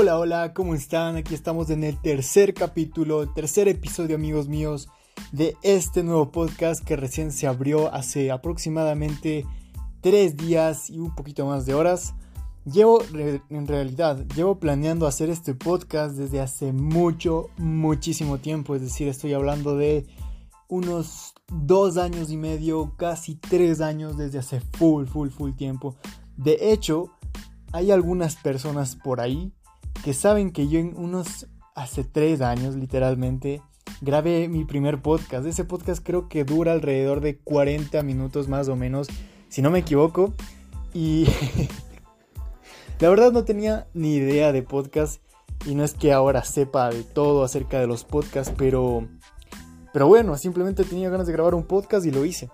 Hola, hola, ¿cómo están? Aquí estamos en el tercer capítulo, tercer episodio, amigos míos, de este nuevo podcast que recién se abrió hace aproximadamente tres días y un poquito más de horas. Llevo, en realidad, llevo planeando hacer este podcast desde hace mucho, muchísimo tiempo. Es decir, estoy hablando de unos dos años y medio, casi tres años desde hace full, full, full tiempo. De hecho, hay algunas personas por ahí que saben que yo en unos hace tres años, literalmente, grabé mi primer podcast. Ese podcast creo que dura alrededor de 40 minutos más o menos, si no me equivoco. Y la verdad no tenía ni idea de podcast. Y no es que ahora sepa de todo acerca de los podcasts, pero pero bueno, simplemente tenía ganas de grabar un podcast y lo hice.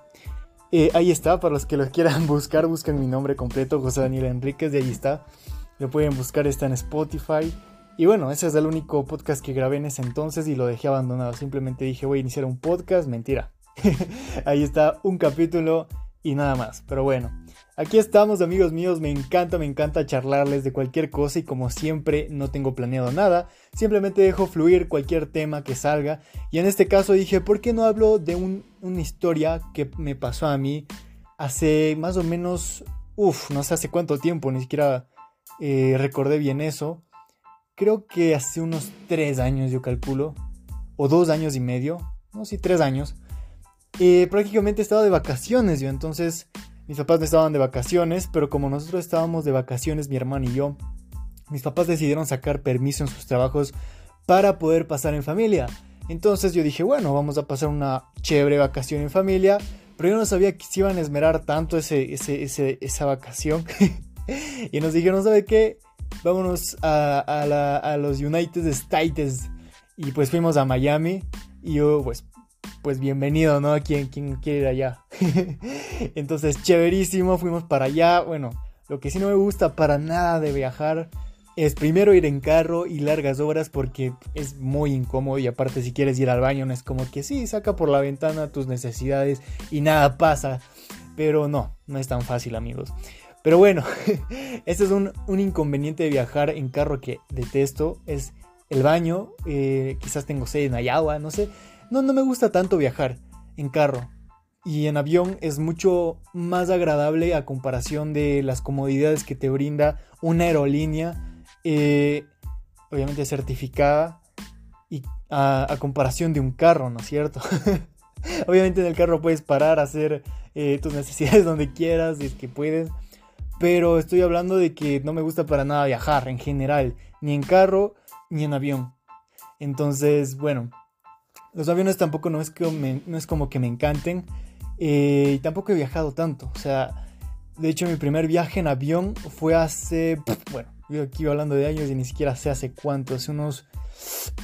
Eh, ahí está, para los que lo quieran buscar, busquen mi nombre completo, José Daniel Enríquez, de ahí está. Lo pueden buscar, está en Spotify. Y bueno, ese es el único podcast que grabé en ese entonces y lo dejé abandonado. Simplemente dije, voy a iniciar un podcast, mentira. ahí está un capítulo y nada más. Pero bueno, aquí estamos amigos míos, me encanta, me encanta charlarles de cualquier cosa y como siempre no tengo planeado nada, simplemente dejo fluir cualquier tema que salga. Y en este caso dije, ¿por qué no hablo de una historia que me pasó a mí hace más o menos, uff, no sé hace cuánto tiempo, ni siquiera eh, recordé bien eso. Creo que hace unos tres años yo calculo, o dos años y medio, no, sí, tres años eh, prácticamente estaba de vacaciones yo, entonces mis papás no estaban de vacaciones, pero como nosotros estábamos de vacaciones, mi hermano y yo, mis papás decidieron sacar permiso en sus trabajos para poder pasar en familia. Entonces yo dije, bueno, vamos a pasar una chévere vacación en familia, pero yo no sabía que se iban a esmerar tanto ese, esa vacación. y nos dijeron, ¿sabe qué? Vámonos a, a los United States. Y pues fuimos a Miami. Y yo, pues, pues bienvenido, ¿no? Quien, quien quiere ir allá. Entonces, chéverísimo, fuimos para allá. Bueno, lo que sí no me gusta para nada de viajar es primero ir en carro y largas horas porque es muy incómodo y aparte si quieres ir al baño no es como que sí, saca por la ventana tus necesidades y nada pasa. Pero no, no es tan fácil amigos. Pero bueno, este es un, inconveniente de viajar en carro que detesto, es el baño, eh, quizás tengo sed en agua, no sé. No, no me gusta tanto viajar en carro. Y en avión es mucho más agradable a comparación de las comodidades que te brinda una aerolínea, eh, obviamente certificada, y a, comparación de un carro, ¿no es cierto? obviamente en el carro puedes parar, hacer eh, tus necesidades donde quieras, es que puedes. Pero estoy hablando de que no me gusta para nada viajar en general, ni en carro ni en avión. Entonces, bueno, los aviones tampoco no es, que no es como que me encanten. Eh, y tampoco he viajado tanto. O sea, de hecho mi primer viaje en avión fue hace... Bueno, yo aquí hablando de años y ni siquiera sé hace cuánto. Hace unos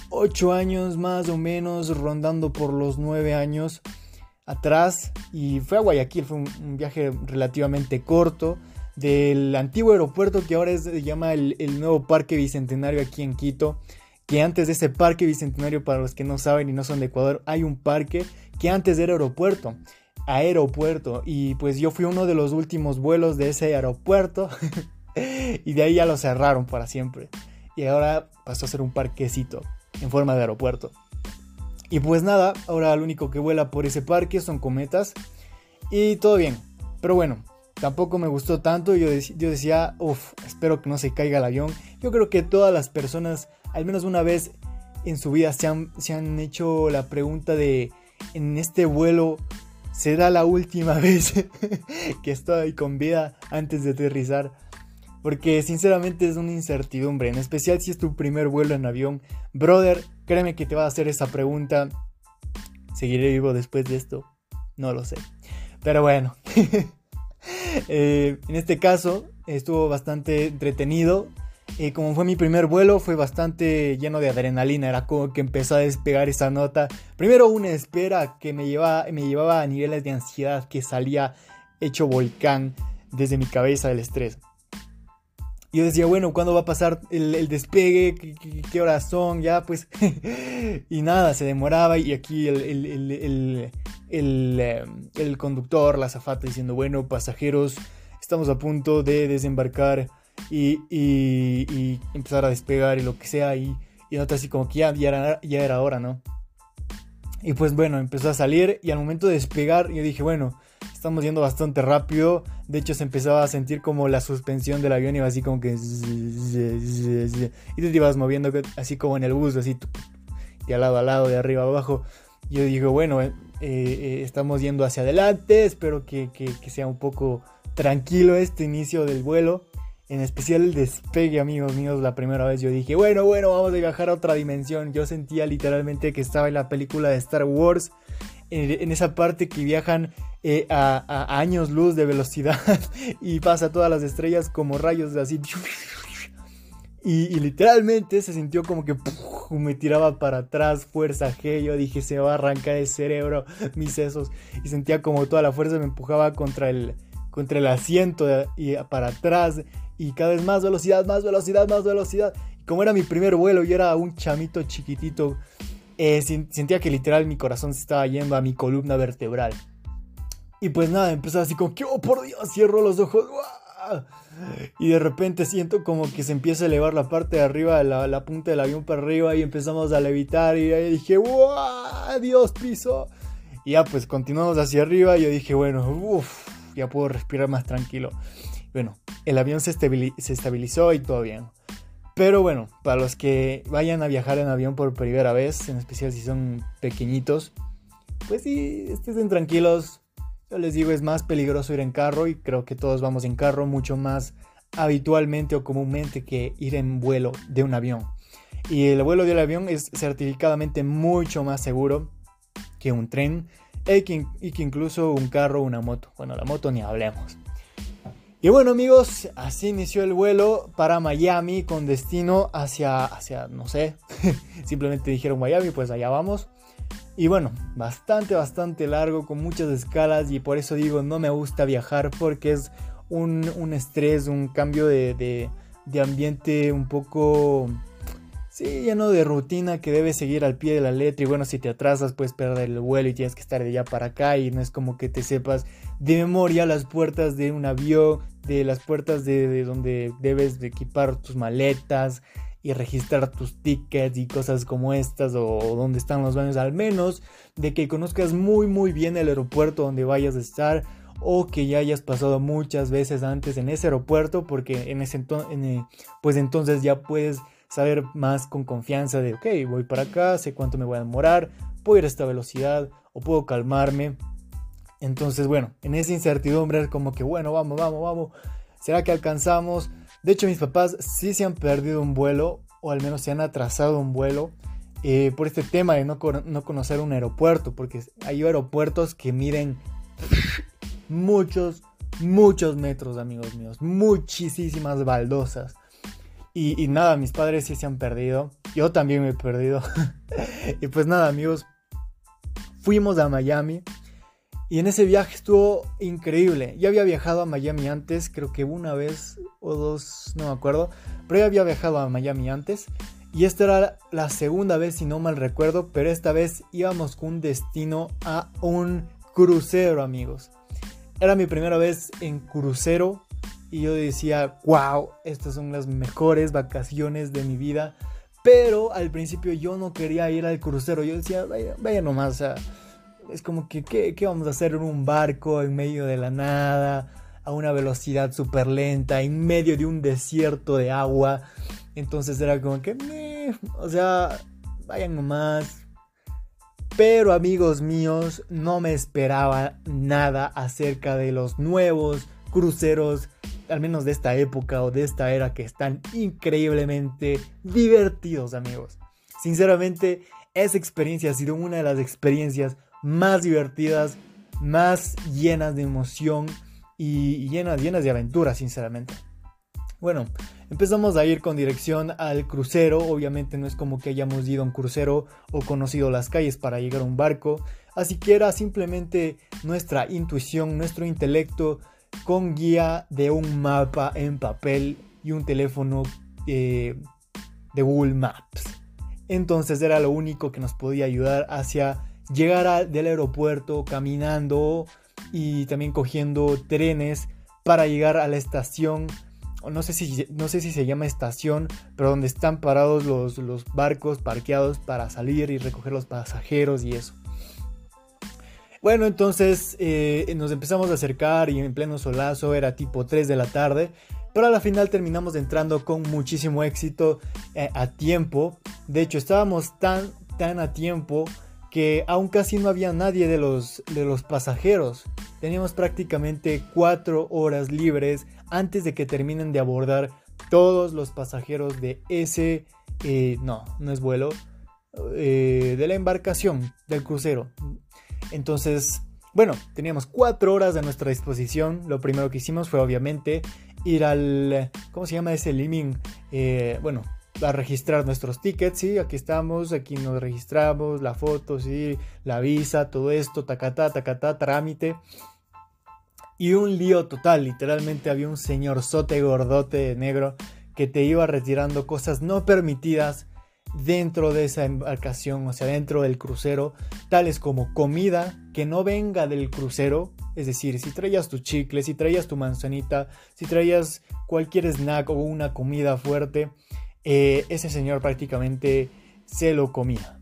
8 años más o menos, rondando por los 9 años atrás. Y fue a Guayaquil. Fue un, viaje relativamente corto. Del antiguo aeropuerto que ahora se llama el nuevo Parque Bicentenario aquí en Quito que antes de ese parque bicentenario, para los que no saben y no son de Ecuador, hay un parque que antes era aeropuerto, aeropuerto, y pues yo fui uno de los últimos vuelos de ese aeropuerto, y de ahí ya lo cerraron para siempre, y ahora pasó a ser un parquecito en forma de aeropuerto. Y pues nada, ahora lo único que vuela por ese parque son cometas, y todo bien, pero bueno, tampoco me gustó tanto. Yo, decía, uff, espero que no se caiga el avión. Yo creo que todas las personas al menos una vez en su vida se han, se han hecho la pregunta de, en este vuelo, ¿será la última vez que estoy con vida antes de aterrizar? Porque sinceramente es una incertidumbre, en especial si es tu primer vuelo en avión. Brother, créeme que te va a hacer esa pregunta. ¿Seguiré vivo después de esto? No lo sé. Pero bueno. Eh, en este caso estuvo bastante entretenido. Eh, como fue mi primer vuelo, fue bastante lleno de adrenalina. Era como que empezó a despegar esa nota. Primero una espera que me llevaba, me llevaba a niveles de ansiedad que salía hecho volcán desde mi cabeza del estrés. Yo decía, bueno, ¿cuándo va a pasar el, despegue? ¿Qué, horas son? Ya, pues. y nada, se demoraba. Y aquí el, el, el conductor, la zafata, diciendo, bueno, pasajeros, estamos a punto de desembarcar y, y, empezar a despegar y lo que sea. Y, y así como que ya, ya, era, ya era hora, ¿no? Y pues bueno, empezó a salir y al momento de despegar yo dije, bueno, estamos yendo bastante rápido. De hecho, se empezaba a sentir como la suspensión del avión iba así como que... Y te ibas moviendo así como en el bus, así de lado a lado, de arriba a abajo. Yo digo, bueno, eh, eh, estamos yendo hacia adelante, espero que, que, sea un poco tranquilo este inicio del vuelo. En especial el despegue, amigos míos, la primera vez yo dije, bueno, bueno, vamos a viajar a otra dimensión. Yo sentía literalmente que estaba en la película de Star Wars, en esa parte que viajan eh, a, años luz de velocidad y pasa todas las estrellas como rayos así. Y, literalmente se sintió como que me tiraba para atrás, fuerza G. Yo dije, se va a arrancar el cerebro, mis sesos. Y sentía como toda la fuerza me empujaba contra el, contra el asiento y para atrás. Y cada vez más velocidad, más velocidad, más velocidad. Y como era mi primer vuelo, yo era un chamito chiquitito. Eh, sentía que literal mi corazón se estaba yendo a mi columna vertebral. Y pues nada, empezó así como que, oh por Dios, cierro los ojos. Y de repente siento como que se empieza a elevar la parte de arriba, la, la punta del avión para arriba y empezamos a levitar y ahí dije, ¡Wow! Dios piso. Y ya pues continuamos hacia arriba y yo dije, bueno, ya puedo respirar más tranquilo. Bueno, el avión se, se estabilizó y todo bien. Pero bueno, para los que vayan a viajar en avión por primera vez, en especial si son pequeñitos, pues sí, estén tranquilos, yo les digo, es más peligroso ir en carro y creo que todos vamos en carro mucho más habitualmente o comúnmente que ir en vuelo de un avión. Y el vuelo del avión es certificadamente mucho más seguro que un tren y que, incluso un carro o una moto. Bueno, la moto ni hablemos. Y bueno amigos, así inició el vuelo para Miami con destino hacia, hacia no sé, simplemente dijeron Miami, pues allá vamos. Y bueno, bastante, bastante largo, con muchas escalas y por eso digo, no me gusta viajar porque es un, estrés, un cambio de, ambiente un poco, sí, lleno de rutina que debes seguir al pie de la letra. Y bueno, si te atrasas puedes perder el vuelo y tienes que estar de allá para acá y no es como que te sepas de memoria las puertas de un avión, de las puertas de, de donde debes de equipar tus maletas y registrar tus tickets y cosas como estas o dónde están los baños al menos de que conozcas muy muy bien el aeropuerto donde vayas a estar o que ya hayas pasado muchas veces antes en ese aeropuerto porque en ese entonces pues entonces ya puedes saber más con confianza de ok voy para acá sé cuánto me voy a demorar puedo ir a esta velocidad o puedo calmarme. Entonces bueno en esa incertidumbre es como que bueno vamos vamos vamos. Será que alcanzamos de hecho, mis papás sí se han perdido un vuelo, o al menos se han atrasado un vuelo, eh, por este tema de no, no, conocer un aeropuerto, porque hay aeropuertos que miden muchos, muchos metros, amigos míos, muchísimas baldosas. Y, y, nada, mis padres sí se han perdido, yo también me he perdido. y pues nada, amigos, fuimos a Miami y en ese viaje estuvo increíble. Ya había viajado a Miami antes, creo que una vez o dos, no me acuerdo. Pero ya había viajado a Miami antes. Y esta era la segunda vez, si no mal recuerdo. Pero esta vez íbamos con un destino a un crucero, amigos. Era mi primera vez en crucero. Y yo decía, wow, estas son las mejores vacaciones de mi vida. Pero al principio yo no quería ir al crucero. Yo decía, vaya, vaya nomás, o sea es como que, ¿qué, vamos a hacer en un barco en medio de la nada? A una velocidad súper lenta, en medio de un desierto de agua. Entonces era como que, o sea, vayan nomás. Pero amigos míos, no me esperaba nada acerca de los nuevos cruceros, al menos de esta época o de esta era, que están increíblemente divertidos, amigos. Sinceramente, esa experiencia ha sido una de las experiencias más divertidas, más llenas de emoción y llenas, llenas de aventura, sinceramente. Bueno, empezamos a ir con dirección al crucero. Obviamente no es como que hayamos ido a un crucero o conocido las calles para llegar a un barco. Así que era simplemente nuestra intuición, nuestro intelecto con guía de un mapa en papel y un teléfono eh, de Google Maps. Entonces era lo único que nos podía ayudar hacia llegar del aeropuerto caminando y también cogiendo trenes para llegar a la estación no sé si, no sé si se llama estación, pero donde están parados los, los barcos parqueados para salir y recoger los pasajeros y eso. Bueno, entonces eh, nos empezamos a acercar y en pleno solazo era tipo 3 de la tarde. Pero a la final terminamos entrando con muchísimo éxito eh, a tiempo. De hecho, estábamos tan, tan a tiempo que aún casi no había nadie de los, de los pasajeros. Teníamos prácticamente 4 horas libres antes de que terminen de abordar todos los pasajeros de ese... Eh, no, no es vuelo. de la embarcación, del crucero. Entonces, bueno, teníamos cuatro horas a nuestra disposición. Lo primero que hicimos fue obviamente ir al, ¿cómo se llama ese liming? Eh, bueno, a registrar nuestros tickets, sí, aquí estamos, aquí nos registramos, la foto, sí, la visa, todo esto, tacatá, tacatá, trámite. Y un lío total, literalmente había un señor sote gordote negro que te iba retirando cosas no permitidas dentro de esa embarcación, o sea, dentro del crucero, tales como comida que no venga del crucero, es decir, si traías tu chicle, si traías tu manzanita, si traías cualquier snack o una comida fuerte, eh, ese señor prácticamente se lo comía.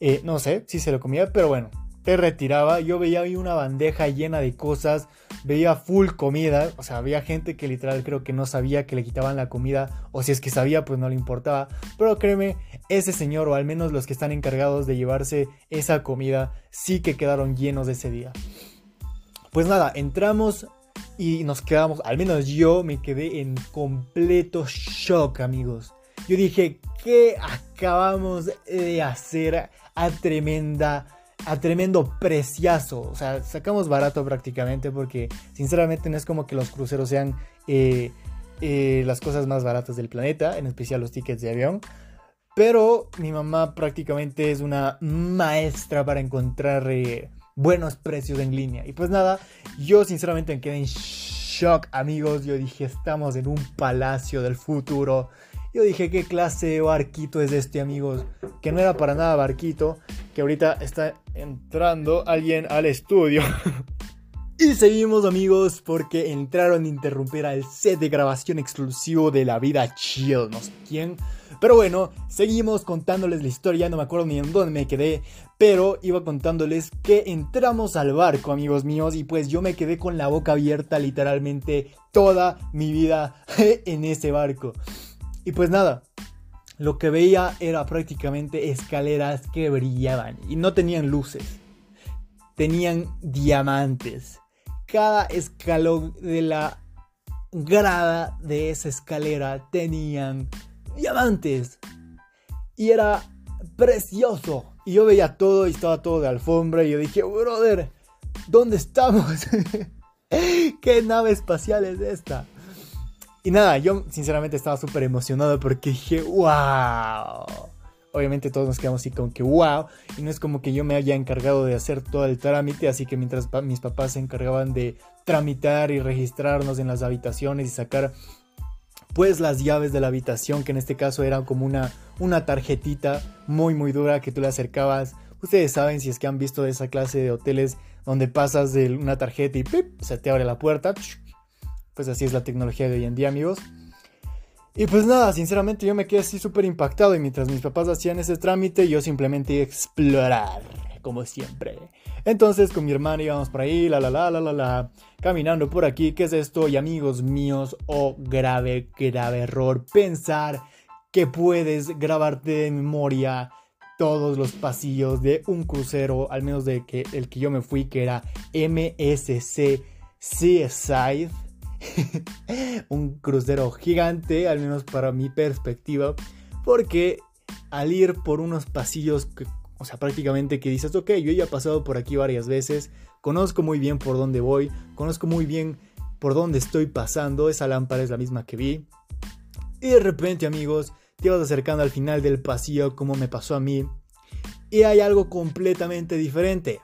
Eh, no sé si se lo comía, pero bueno, te retiraba. Yo veía ahí una bandeja llena de cosas, veía full comida, o sea, había gente que literal creo que no sabía que le quitaban la comida, o si es que sabía, pues no le importaba. Pero créeme, ese señor, o al menos los que están encargados de llevarse esa comida, sí que quedaron llenos ese día. Pues nada, entramos y nos quedamos, al menos yo me quedé en completo shock, amigos. Yo dije, ¿qué acabamos de hacer a tremenda a tremendo preciazo. O sea, sacamos barato prácticamente porque sinceramente no es como que los cruceros sean eh, eh, las cosas más baratas del planeta, en especial los tickets de avión. Pero mi mamá prácticamente es una maestra para encontrar eh, buenos precios en línea. Y pues nada, yo sinceramente me quedé en shock, amigos. Yo dije, estamos en un palacio del futuro. Yo dije, ¿qué clase de barquito es este, amigos? Que no era para nada barquito, que ahorita está entrando alguien al estudio. y seguimos, amigos, porque entraron a interrumpir al set de grabación exclusivo de La Vida Chill, no sé quién. Pero bueno, seguimos contándoles la historia, no me acuerdo ni en dónde me quedé, pero iba contándoles que entramos al barco, amigos míos, y pues yo me quedé con la boca abierta literalmente toda mi vida en ese barco. Y pues nada, lo que veía era prácticamente escaleras que brillaban y no tenían luces, tenían diamantes. Cada escalón de la grada de esa escalera tenían diamantes. Y era precioso. Y yo veía todo y estaba todo de alfombra y yo dije, brother, ¿dónde estamos? ¿Qué nave espacial es esta? Y nada, yo sinceramente estaba súper emocionado porque dije, wow. Obviamente todos nos quedamos así con que wow. Y no es como que yo me haya encargado de hacer todo el trámite, así que mientras mis papás se encargaban de tramitar y registrarnos en las habitaciones y sacar pues las llaves de la habitación, que en este caso eran como una, una tarjetita muy muy dura que tú le acercabas. Ustedes saben si es que han visto esa clase de hoteles donde pasas de una tarjeta y ¡pip! se te abre la puerta pues así es la tecnología de hoy en día, amigos. Y pues nada, sinceramente yo me quedé así súper impactado y mientras mis papás hacían ese trámite, yo simplemente iba a explorar, como siempre. Entonces con mi hermana íbamos por ahí, la la la la la la, caminando por aquí, ¿qué es esto? Y amigos míos, oh grave, grave error, pensar que puedes grabarte de memoria todos los pasillos de un crucero, al menos de que el que yo me fui, que era MSC Seaside un crucero gigante, al menos para mi perspectiva, porque al ir por unos pasillos que, o sea, prácticamente que dices, ok, yo ya he pasado por aquí varias veces, conozco muy bien por dónde voy, conozco muy bien por dónde estoy pasando, esa lámpara es la misma que vi, y de repente, amigos, te vas acercando al final del pasillo como me pasó a mí, y hay algo completamente diferente.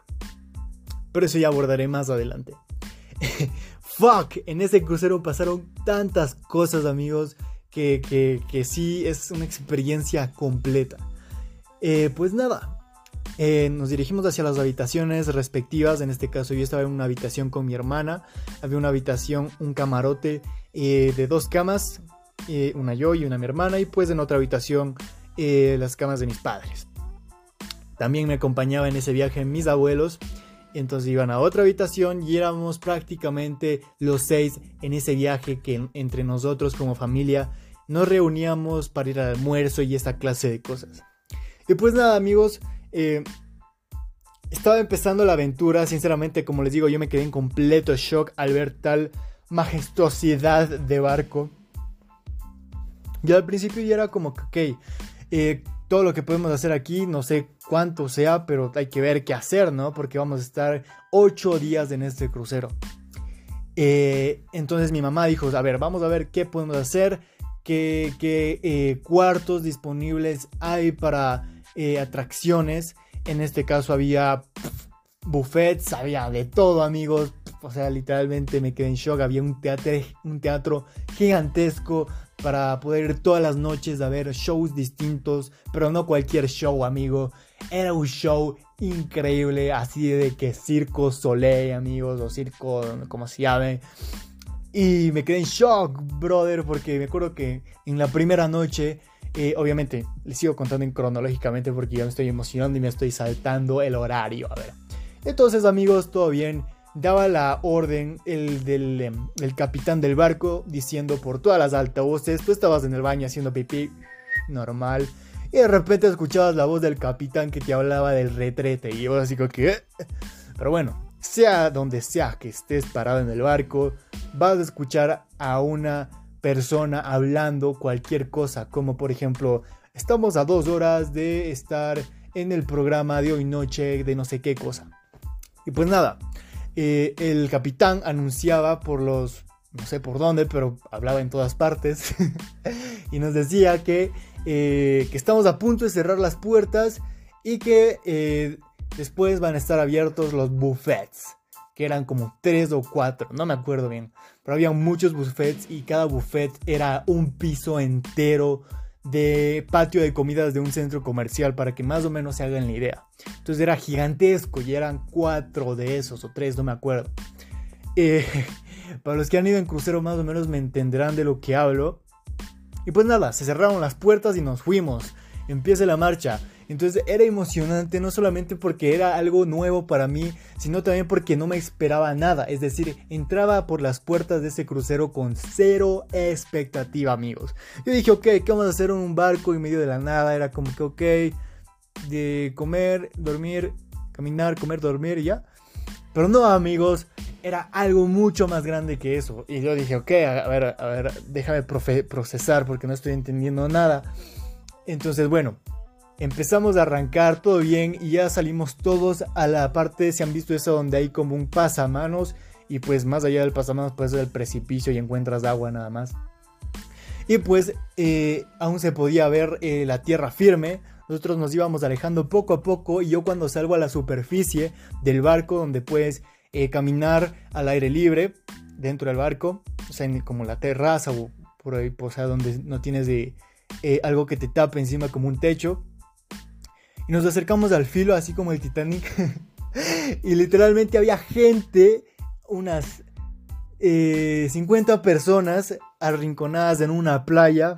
Pero eso ya abordaré más adelante. fuck, en ese crucero pasaron tantas cosas, amigos, que, que, sí es una experiencia completa. Eh, pues nada, Eh, nos dirigimos hacia las habitaciones respectivas. En este caso, yo estaba en una habitación con mi hermana. Había una habitación, un camarote eh, de dos camas, eh, una yo y una mi hermana. Y pues en otra habitación, las camas de mis padres. También me acompañaba en ese viaje mis abuelos. Entonces iban a otra habitación y éramos prácticamente los seis en ese viaje que entre nosotros como familia nos reuníamos para ir al almuerzo y esa clase de cosas. Y pues nada amigos, eh, estaba empezando la aventura, sinceramente como les digo yo me quedé en completo shock al ver tal majestuosidad de barco. Y al principio ya era como que, ok, eh, todo lo que podemos hacer aquí, no sé cuánto sea, pero hay que ver qué hacer, ¿no? Porque vamos a estar ocho días en este crucero. Eh, entonces mi mamá dijo, a ver, vamos a ver qué podemos hacer, qué cuartos disponibles hay para eh, atracciones. En este caso había buffets, había de todo, amigos. O sea, literalmente me quedé en shock. Había un teatro, un teatro gigantesco para poder ir todas las noches a ver shows distintos, pero no cualquier show, amigo. Era un show increíble, así de que Circo Soleil, amigos, o Circo, como se llame. Y me quedé en shock, brother, porque me acuerdo que en la primera noche eh, obviamente, les sigo contando cronológicamente porque ya me estoy emocionando y me estoy saltando el horario. A ver. Entonces, amigos, todo bien. Daba la orden el del em, capitán del barco diciendo por todas las altavoces, tú estabas en el baño haciendo pipí, normal. Y de repente escuchabas la voz del capitán que te hablaba del retrete. Y yo así como que... Eh". Pero bueno, sea donde sea que estés parado en el barco, vas a escuchar a una persona hablando cualquier cosa, como por ejemplo, estamos a dos horas de estar en el programa de hoy noche de no sé qué cosa. Y pues nada, eh, el capitán anunciaba por los, no sé por dónde, pero hablaba en todas partes, y nos decía que, eh, que estamos a punto de cerrar las puertas y que eh, después van a estar abiertos los buffets que eran como tres o cuatro, no me acuerdo bien, pero había muchos buffets y cada buffet era un piso entero de patio de comidas de un centro comercial para que más o menos se hagan la idea. Entonces era gigantesco y eran cuatro de esos o tres, no me acuerdo. Eh, para los que han ido en crucero más o menos me entenderán de lo que hablo. Y pues nada, se cerraron las puertas y nos fuimos. Empieza la marcha. Entonces era emocionante no solamente porque era algo nuevo para mí, sino también porque no me esperaba nada. Es decir, entraba por las puertas de ese crucero con cero expectativa, amigos. Yo dije, ok, ¿qué vamos a hacer en un barco en medio de la nada? Era como que, ok, de comer, dormir, caminar, comer, dormir y ya. Pero no, amigos, era algo mucho más grande que eso. Y yo dije, ok, a ver, a ver, déjame procesar porque no estoy entendiendo nada. Entonces, bueno, empezamos a arrancar todo bien y ya salimos todos a la parte, si han visto eso, donde hay como un pasamanos y pues más allá del pasamanos pues es el precipicio y encuentras agua nada más. Y pues eh, aún se podía ver eh, la tierra firme, nosotros nos íbamos alejando poco a poco y yo cuando salgo a la superficie del barco donde puedes eh, caminar al aire libre dentro del barco, o sea, como la terraza o por ahí, o sea, donde no tienes de, algo que te tape encima como un techo, y nos acercamos al filo, así como el Titanic. y literalmente había gente, unas 50 eh, personas arrinconadas en una playa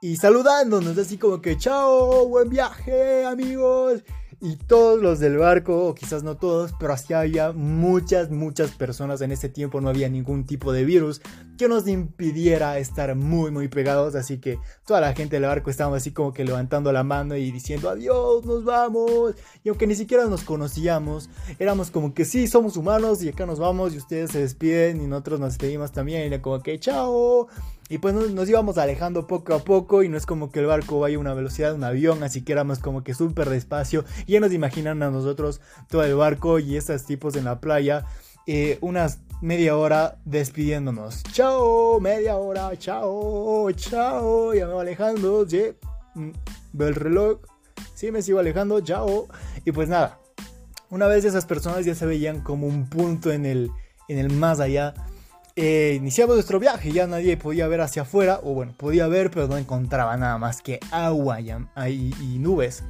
y saludándonos, así como que chao, buen viaje amigos. Y todos los del barco, o quizás no todos, pero así había muchas, muchas personas. En ese tiempo no había ningún tipo de virus que nos impidiera estar muy, muy pegados. Así que toda la gente del barco estaba así como que levantando la mano y diciendo adiós, nos vamos. Y aunque ni siquiera nos conocíamos, éramos como que sí, somos humanos y acá nos vamos y ustedes se despiden y nosotros nos despedimos también. Y era como que chao. Y pues nos, íbamos alejando poco a poco y no es como que el barco vaya a una velocidad de un avión, así que éramos como que súper despacio. Y ya nos imaginan a nosotros todo el barco y estos tipos en la playa, eh, unas media hora despidiéndonos. Chao, media hora, chao, chao. Ya me voy alejando, ¿sí? Mm, veo el reloj, sí, me sigo alejando, chao. Y pues nada, una vez esas personas ya se veían como un punto en el, en el más allá eh, iniciamos nuestro viaje, ya nadie podía ver hacia afuera, o bueno, podía ver, pero no encontraba nada más que agua y, nubes.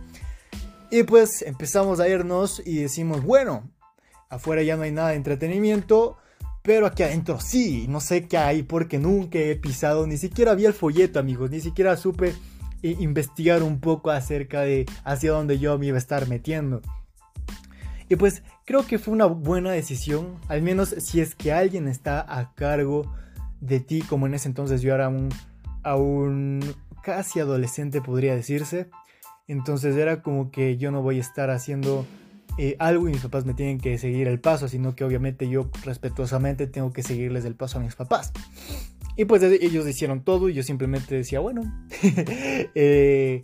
Y pues empezamos a irnos y decimos, bueno, afuera ya no hay nada de entretenimiento, pero aquí adentro sí, no sé qué hay porque nunca he pisado, ni siquiera vi el folleto amigos, ni siquiera supe eh, investigar un poco acerca de hacia dónde yo me iba a estar metiendo. Y pues creo que fue una buena decisión, al menos si es que alguien está a cargo de ti, como en ese entonces yo era un, aún casi adolescente podría decirse. Entonces era como que yo no voy a estar haciendo eh, algo y mis papás me tienen que seguir el paso, sino que obviamente yo respetuosamente tengo que seguirles el paso a mis papás. Y pues ellos hicieron todo y yo simplemente decía, bueno. Eh,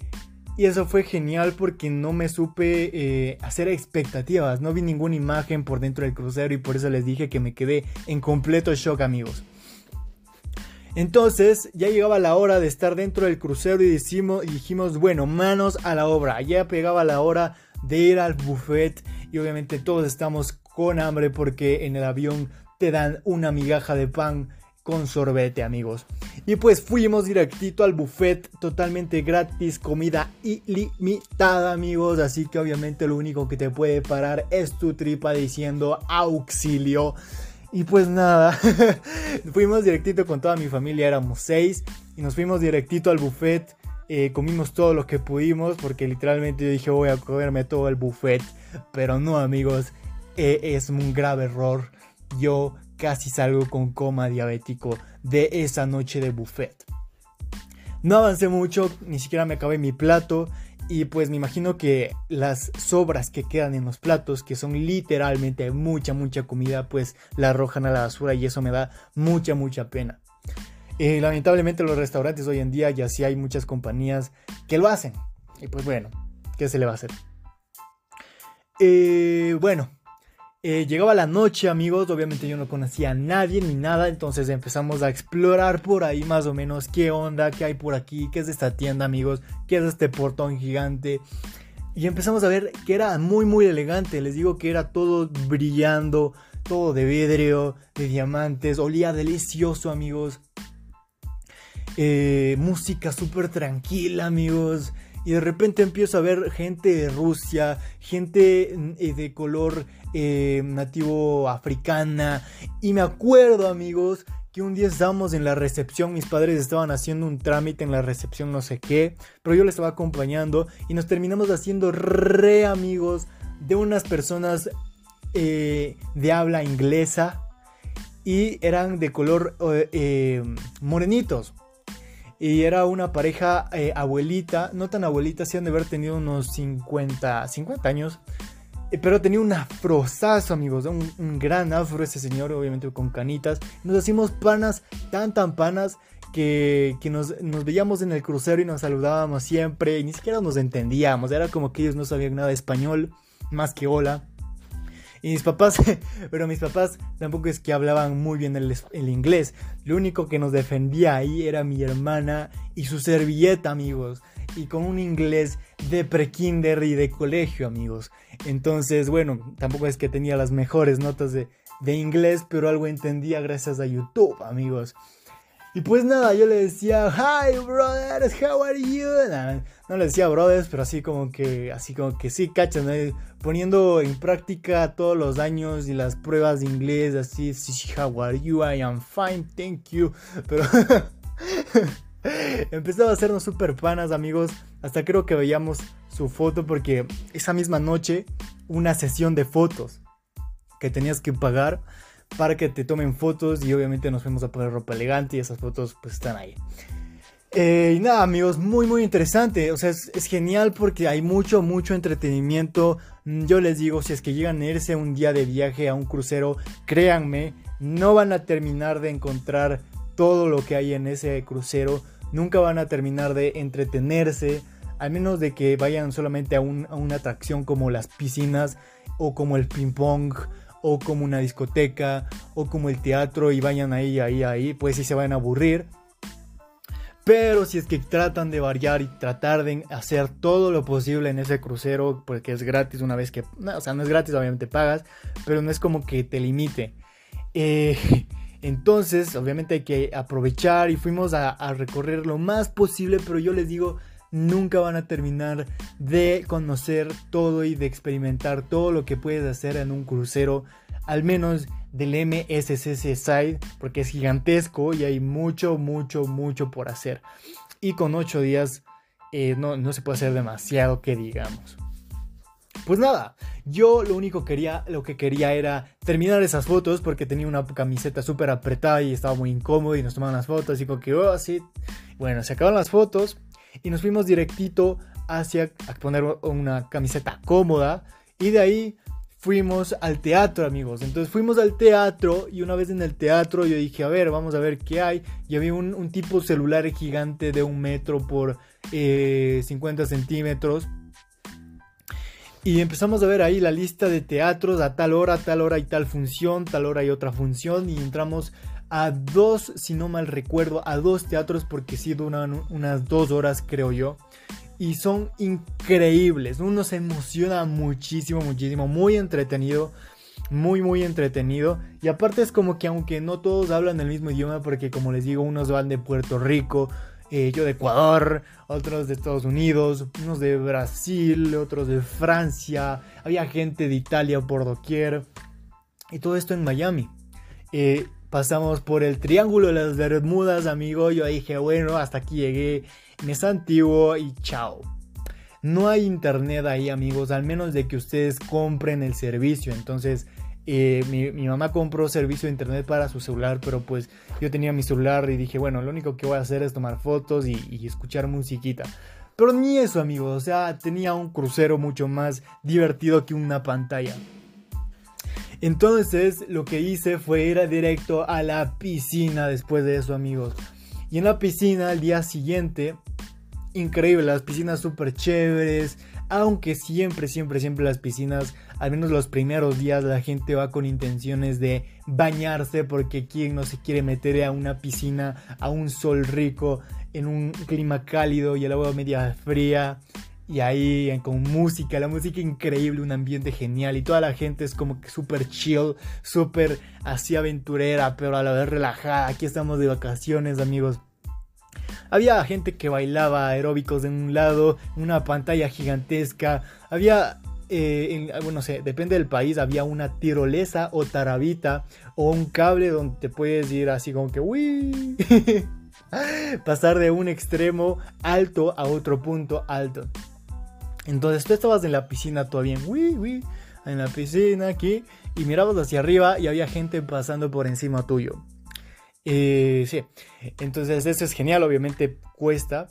y eso fue genial porque no me supe eh, hacer expectativas. No vi ninguna imagen por dentro del crucero y por eso les dije que me quedé en completo shock amigos. Entonces ya llegaba la hora de estar dentro del crucero y dijimos, dijimos, bueno, manos a la obra. Ya pegaba la hora de ir al buffet y obviamente todos estamos con hambre porque en el avión te dan una migaja de pan con sorbete amigos. Y pues fuimos directito al buffet totalmente gratis, comida ilimitada amigos, así que obviamente lo único que te puede parar es tu tripa diciendo auxilio. Y pues nada, fuimos directito con toda mi familia, éramos seis, y nos fuimos directito al buffet. Eh, comimos todo lo que pudimos, porque literalmente yo dije voy a comerme todo el buffet. Pero no, amigos, eh, es un grave error. Yo casi salgo con coma diabético de esa noche de buffet. No avancé mucho, ni siquiera me acabé mi plato y pues me imagino que las sobras que quedan en los platos, que son literalmente mucha, mucha comida, pues la arrojan a la basura y eso me da mucha, mucha pena. Eh, lamentablemente los restaurantes hoy en día ya sí hay muchas compañías que lo hacen. Y pues bueno, ¿qué se le va a hacer? Eh, bueno, eh, llegaba la noche, amigos. Obviamente yo no conocía a nadie ni nada. Entonces empezamos a explorar por ahí más o menos qué onda, qué hay por aquí, qué es esta tienda, amigos, qué es este portón gigante. Y empezamos a ver que era muy, muy elegante. Les digo que era todo brillando, todo de vidrio, de diamantes. Olía delicioso, amigos. Eh, música súper tranquila, amigos. Y de repente empiezo a ver gente de Rusia, gente eh, de color eh, nativo africana. Y me acuerdo, amigos, que un día estábamos en la recepción, mis padres estaban haciendo un trámite en la recepción, no sé qué, pero yo les estaba acompañando y nos terminamos haciendo re amigos de unas personas eh, de habla inglesa y eran de color morenitos. Y era una pareja eh, abuelita, no tan abuelita, sí de haber tenido unos 50, 50 años. Eh, pero tenía un afrozazo, amigos, un, gran afro ese señor, obviamente con canitas. Nos hacíamos panas, tan tan panas, que, nos, nos, veíamos en el crucero y nos saludábamos siempre. Y ni siquiera nos entendíamos, era como que ellos no sabían nada de español, más que hola. Y mis papás, pero mis papás tampoco es que hablaban muy bien el, inglés. Lo único que nos defendía ahí era mi hermana y su servilleta, amigos. Y con un inglés de prekinder y de colegio, amigos. Entonces, bueno, tampoco es que tenía las mejores notas de, de inglés, pero algo entendía gracias a YouTube, amigos. Y pues nada, yo le decía, hi brothers, how are you? no le decía brothers, pero así como que, así como que sí, cachan, poniendo en práctica todos los años y las pruebas de inglés, así, how are you? I am fine, thank you. Pero empezaba a hacernos super panas, amigos. Hasta creo que veíamos su foto porque esa misma noche, una sesión de fotos que tenías que pagar para que te tomen fotos y obviamente nos fuimos a poner ropa elegante y esas fotos pues están ahí. Eh, y nada amigos, muy muy interesante, o sea, es, genial porque hay mucho, mucho entretenimiento. Mm, yo les digo, si es que llegan a irse un día de viaje a un crucero, créanme, no van a terminar de encontrar todo lo que hay en ese crucero, nunca van a terminar de entretenerse, al menos de que vayan solamente a, a una atracción como las piscinas o como el ping pong o como una discoteca o como el teatro y vayan ahí, ahí, ahí, pues si se van a aburrir. Pero si es que tratan de variar y tratar de hacer todo lo posible en ese crucero, porque es gratis una vez que... o sea, no es gratis, obviamente pagas, pero no es como que te limite. Eh, entonces, obviamente hay que aprovechar y fuimos a recorrer lo más posible, pero yo les digo, nunca van a terminar de conocer todo y de experimentar todo lo que puedes hacer en un crucero, al menos del MSCC Side, porque es gigantesco y hay mucho, mucho, mucho por hacer. Y con 8 días eh, no, no se puede hacer demasiado que digamos. Pues nada, yo lo único quería, lo que quería era terminar esas fotos porque tenía una camiseta súper apretada y estaba muy incómodo y nos tomaban las fotos y como que, oh. Bueno, se acabaron las fotos y nos fuimos directito hacia poner una camiseta cómoda y de ahí fuimos al teatro, amigos. Entonces fuimos al teatro y una vez en el teatro yo dije, a ver, vamos a ver qué hay. Y había un, tipo celular gigante de un metro por 50 eh, centímetros. Y empezamos a ver ahí la lista de teatros a tal hora, tal hora y tal función, tal hora y otra función. Y entramos a dos, si no mal recuerdo, a dos teatros porque sí duran unas dos horas creo yo y son increíbles. Uno se emociona muchísimo, muchísimo, muy entretenido. Muy, muy entretenido. Y aparte es como que aunque no todos hablan el mismo idioma, porque como les digo, unos van de Puerto Rico, eh, yo de Ecuador, otros de Estados Unidos, unos de Brasil, otros de Francia, había gente de Italia por doquier. Y todo esto en Miami. Eh, pasamos por el Triángulo de las Bermudas, amigo. Yo dije, bueno, hasta aquí llegué es antiguo y chao. No hay internet ahí amigos, al menos de que ustedes compren el servicio. Entonces eh, mi, mamá compró servicio de internet para su celular, pero pues yo tenía mi celular y dije, bueno, lo único que voy a hacer es tomar fotos y, y escuchar musiquita. Pero ni eso amigos, o sea, tenía un crucero mucho más divertido que una pantalla. Entonces lo que hice fue ir directo a la piscina después de eso amigos. Y en la piscina al día siguiente increíble, las piscinas súper chéveres, aunque siempre, siempre, siempre las piscinas, al menos los primeros días la gente va con intenciones de bañarse porque quien no se quiere meter a una piscina, a un sol rico, en un clima cálido y el agua media fría. Y ahí con música, la música increíble, un ambiente genial y toda la gente es como que súper chill, súper así aventurera, pero a la vez relajada. Aquí estamos de vacaciones amigos había gente que bailaba aeróbicos de un lado, una pantalla gigantesca. Había, eh, bueno, no sé, depende del país, había una tirolesa o tarabita o un cable donde te puedes ir así como que, uy, pasar de un extremo alto a otro punto alto. Entonces tú estabas en la piscina todavía, uy, uy, en la piscina aquí, y mirabas hacia arriba y había gente pasando por encima tuyo. Eh, sí, entonces eso es genial, obviamente cuesta.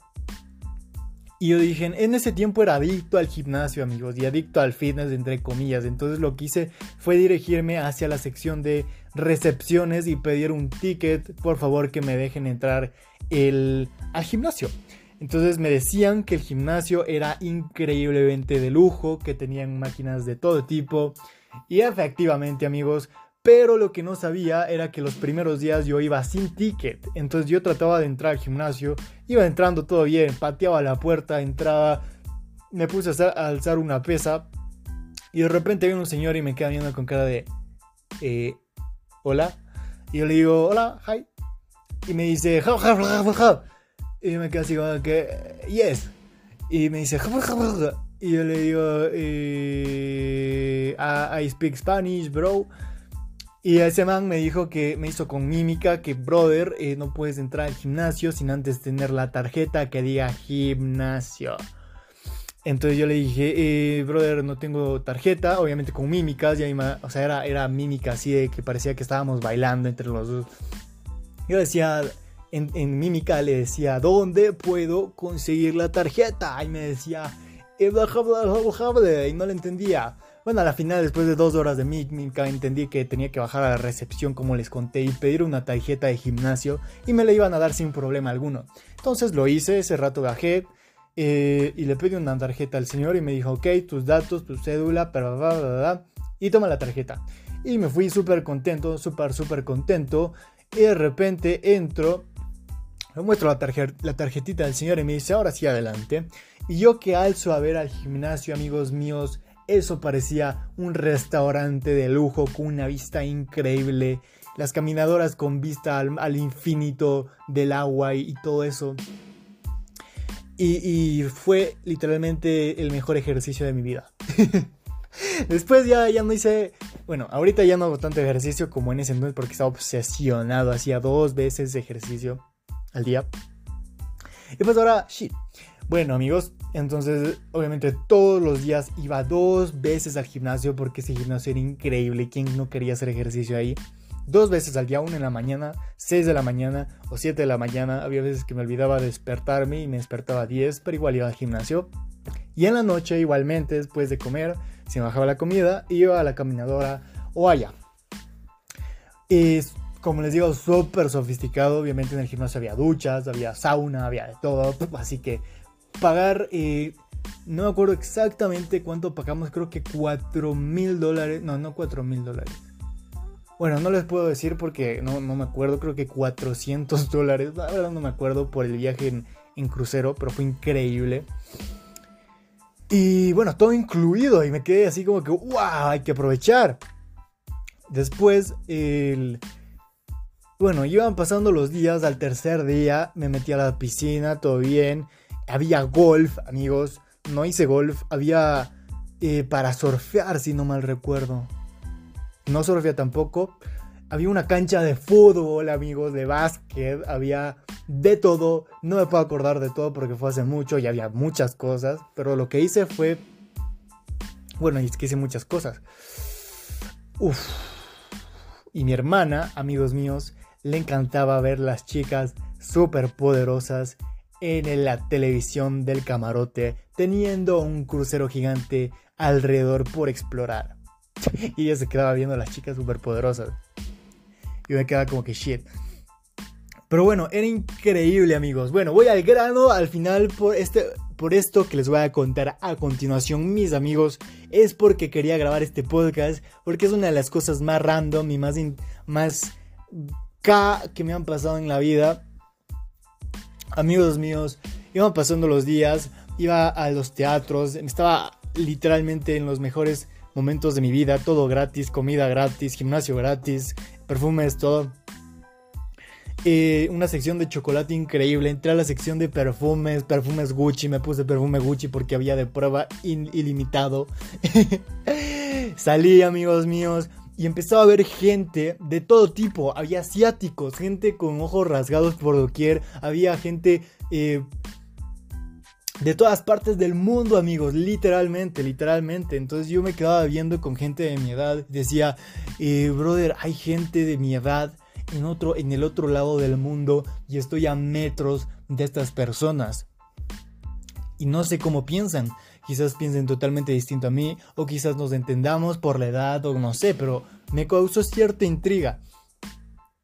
Y yo dije, en ese tiempo era adicto al gimnasio, amigos, y adicto al fitness, entre comillas. Entonces lo que hice fue dirigirme hacia la sección de recepciones y pedir un ticket, por favor, que me dejen entrar al gimnasio. Entonces me decían que el gimnasio era increíblemente de lujo, que tenían máquinas de todo tipo. Y efectivamente, amigos, pero lo que no sabía era que los primeros días yo iba sin ticket. Entonces yo trataba de entrar al gimnasio, iba entrando todo bien, pateaba la puerta, entraba, me puse a alzar una pesa y de repente viene un señor y me queda viendo con cara de, eh, hola. Y yo le digo, hola, hi. Y me dice, how, how, how, how. Y me quedo así como que, yes. Y me dice, y yo le digo, eh, I speak Spanish, bro. Y ese man me dijo que me hizo con mímica que, brother, eh, no puedes entrar al gimnasio sin antes tener la tarjeta que diga gimnasio. Entonces yo le dije, eh, brother, no tengo tarjeta, obviamente con mímicas, y o sea, era, era mímica así de que parecía que estábamos bailando entre los dos. Yo decía, en, en mímica le decía, ¿dónde puedo conseguir la tarjeta? Y me decía, y no le entendía. Bueno, a la final, después de dos horas de mímica, entendí que tenía que bajar a la recepción, como les conté, y pedir una tarjeta de gimnasio, y me la iban a dar sin problema alguno. Entonces lo hice, ese rato bajé, eh, y le pedí una tarjeta al señor, y me dijo, ok, tus datos, tu cédula, y toma la tarjeta. Y me fui súper contento, súper, súper contento, y de repente entro, le muestro la, la tarjetita del señor, y me dice, ahora sí, adelante. Y yo que alzo a ver al gimnasio, amigos míos, eso parecía un restaurante de lujo con una vista increíble. Las caminadoras con vista al, infinito del agua y, todo eso. Y, fue literalmente el mejor ejercicio de mi vida. Después ya, ya no hice. Bueno, ahorita ya no hago tanto ejercicio como en ese entonces porque estaba obsesionado. Hacía dos veces ejercicio al día. Y pues ahora, shit. Bueno, amigos, entonces obviamente todos los días iba dos veces al gimnasio porque ese gimnasio era increíble. ¿Quién no quería hacer ejercicio ahí? Dos veces al día, una en la mañana, seis de la mañana o siete de la mañana. Había veces que me olvidaba despertarme y me despertaba a 10, pero igual iba al gimnasio. Y en la noche, igualmente, después de comer, se bajaba la comida, iba a la caminadora o allá. Es, como les digo, súper sofisticado. Obviamente en el gimnasio había duchas, había sauna, había de todo. Así que pagar, eh, no me acuerdo exactamente cuánto pagamos, creo que 4 mil dólares, no, no 4 mil dólares. Bueno, no les puedo decir porque no, me acuerdo, creo que 400 dólares, la verdad no me acuerdo por el viaje en, en crucero, pero fue increíble. Y bueno, todo incluido y me quedé así como que, wow, hay que aprovechar. Después, el... Bueno, iban pasando los días, al tercer día me metí a la piscina, todo bien había golf, amigos. No hice golf, había eh, para surfear, si no mal recuerdo. No surfea tampoco. Había una cancha de fútbol, amigos, de básquet. Había de todo. No me puedo acordar de todo porque fue hace mucho y había muchas cosas. Pero lo que hice fue. Bueno, y es que hice muchas cosas. Uf. Y mi hermana, amigos míos, le encantaba ver las chicas súper poderosas en la televisión del camarote, teniendo un crucero gigante alrededor por explorar. y ella se quedaba viendo las chicas superpoderosas. Y me quedaba como que shit. Pero bueno, era increíble amigos. Bueno, voy al grano al final por, este, por esto que les voy a contar a continuación, mis amigos. Es porque quería grabar este podcast. Porque es una de las cosas más random y más, más K que me han pasado en la vida amigos míos, iban pasando los días, iba a los teatros, estaba literalmente en los mejores momentos de mi vida, todo gratis, comida gratis, gimnasio gratis, perfumes, todo. Eh, una sección de chocolate increíble. Entré a la sección de perfumes, perfumes Gucci. Me puse perfume Gucci porque había de prueba ilimitado. Salí, amigos míos y empezaba a ver gente de todo tipo. Había asiáticos, gente con ojos rasgados por doquier, había gente eh, de todas partes del mundo, amigos, literalmente, literalmente. Entonces yo me quedaba viendo con gente de mi edad. Decía, eh, brother, hay gente de mi edad en, otro, en el otro lado del mundo y estoy a metros de estas personas. Y no sé cómo piensan quizás piensen totalmente distinto a mí, o quizás nos entendamos por la edad, o no sé, pero me causó cierta intriga.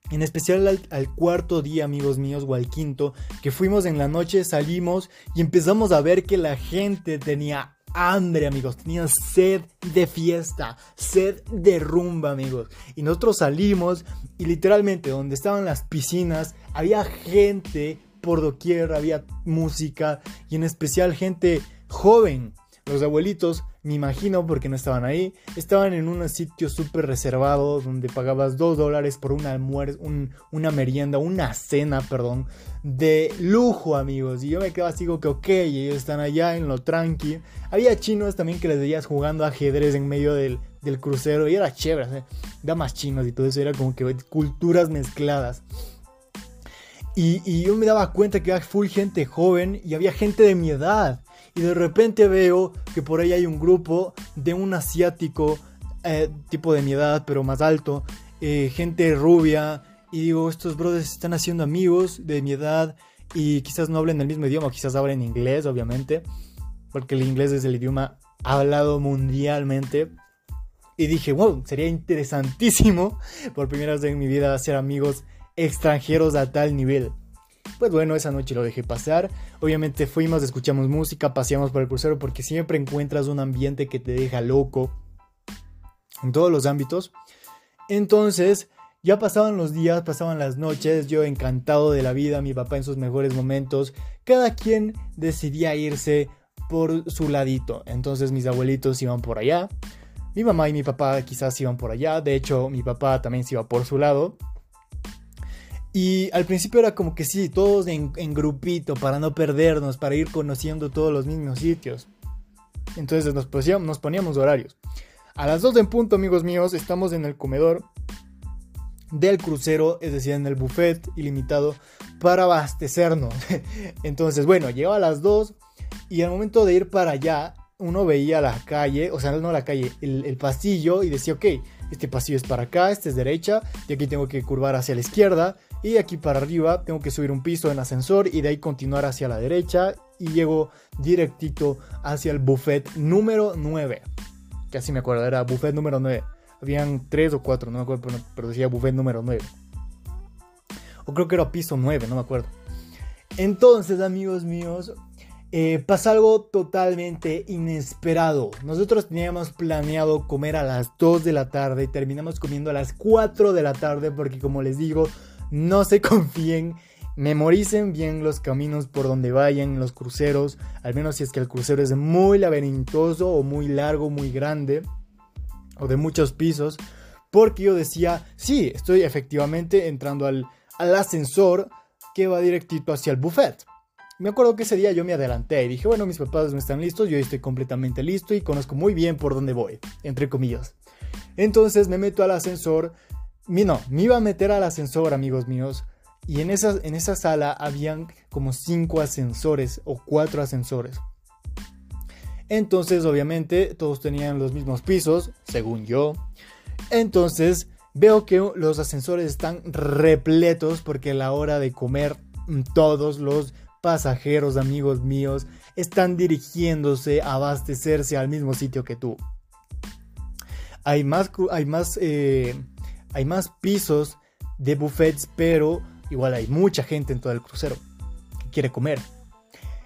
En especial al, cuarto día, amigos míos, o al quinto, que fuimos en la noche, salimos y empezamos a ver que la gente tenía hambre, amigos. Tenía sed de fiesta, sed de rumba, amigos. Y nosotros salimos y literalmente donde estaban las piscinas había gente por doquier, había música y en especial gente joven. Los abuelitos, me imagino, porque no estaban ahí, estaban en un sitio súper reservado donde pagabas 2 dólares por un almuerzo, una merienda, una cena, perdón, de lujo, amigos. Y yo me quedaba así como que, ok, ellos están allá en lo tranqui. Había chinos también que les veías jugando ajedrez en medio del, crucero y era chévere, damas chinos y todo eso, era como que culturas mezcladas. Y, yo me daba cuenta que había full gente joven y había gente de mi edad y de repente veo que por ahí hay un grupo de un asiático, eh, tipo de mi edad, pero más alto, eh, gente rubia, y digo, estos brothers están haciendo amigos de mi edad y quizás no hablen el mismo idioma, quizás hablen inglés, obviamente, porque el inglés es el idioma hablado mundialmente. Y dije, wow, sería interesantísimo por primera vez en mi vida hacer amigos extranjeros a tal nivel. Pues bueno, esa noche lo dejé pasar. Obviamente fuimos, escuchamos música, paseamos por el crucero porque siempre encuentras un ambiente que te deja loco en todos los ámbitos. Entonces, ya pasaban los días, pasaban las noches, yo encantado de la vida, mi papá en sus mejores momentos. Cada quien decidía irse por su ladito. Entonces mis abuelitos iban por allá. Mi mamá y mi papá quizás iban por allá. De hecho, mi papá también se iba por su lado. Y al principio era como que sí, todos en, grupito para no perdernos, para ir conociendo todos los mismos sitios. Entonces nos, poníamos, horarios. A las 2 en punto, amigos míos, estamos en el comedor del crucero, es decir, en el buffet ilimitado, para abastecernos. Entonces, bueno, llegaba a las 2 y al momento de ir para allá, uno veía la calle, o sea, no la calle, el, el pasillo y decía, ok, este pasillo es para acá, este es derecha, y aquí tengo que curvar hacia la izquierda, y aquí para arriba tengo que subir un piso en ascensor y de ahí continuar hacia la derecha y llego directito hacia el buffet número 9. Casi me acuerdo, era buffet número 9. Habían 3 o 4, no me acuerdo, pero decía buffet número 9. O creo que era piso 9, no me acuerdo. Entonces, amigos míos, eh, pasa algo totalmente inesperado. Nosotros teníamos planeado comer a las 2 de la tarde y terminamos comiendo a las 4 de la tarde porque como les digo, no se confíen, memoricen bien los caminos por donde vayan, los cruceros, al menos si es que el crucero es muy laberintoso o muy largo, muy grande o de muchos pisos, porque yo decía, sí, estoy efectivamente entrando al, al ascensor que va directito hacia el buffet. Me acuerdo que ese día yo me adelanté y dije, bueno, mis papás no están listos, yo estoy completamente listo y conozco muy bien por dónde voy, entre comillas. Entonces me meto al ascensor, no, me iba a meter al ascensor, amigos míos, y en esa, en esa sala habían como cinco ascensores o cuatro ascensores. Entonces, obviamente, todos tenían los mismos pisos, según yo. Entonces, veo que los ascensores están repletos porque a la hora de comer todos los pasajeros, amigos míos, están dirigiéndose a abastecerse al mismo sitio que tú. Hay más, hay más, eh, hay más pisos de buffets, pero igual hay mucha gente en todo el crucero que quiere comer.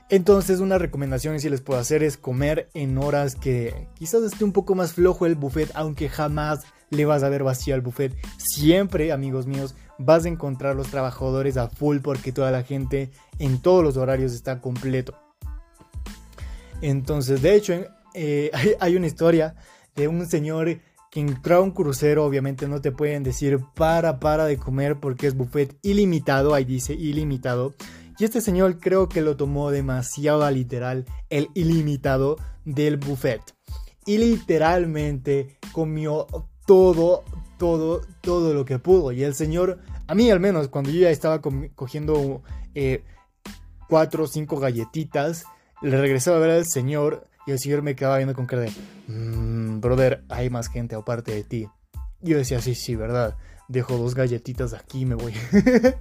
Entonces una recomendación sí les puedo hacer es comer en horas que quizás esté un poco más flojo el buffet, aunque jamás le vas a ver vacío al buffet. Siempre, amigos míos, vas a encontrar los trabajadores a full porque toda la gente en todos los horarios está completo. Entonces, de hecho, eh, hay, una historia de un señor que entró a un crucero, obviamente no te pueden decir para, para de comer porque es buffet ilimitado, ahí dice ilimitado. Y este señor creo que lo tomó demasiado a literal, el ilimitado del buffet. Y literalmente comió todo, todo, todo lo que pudo. Y el señor, a mí al menos, cuando yo ya estaba cogiendo eh, cuatro o cinco galletitas, le regresaba a ver al señor y el señor me quedaba viendo con cara de, mmm, brother, hay más gente aparte de ti. Yo decía, sí, sí, verdad. Dejo dos galletitas aquí y me voy.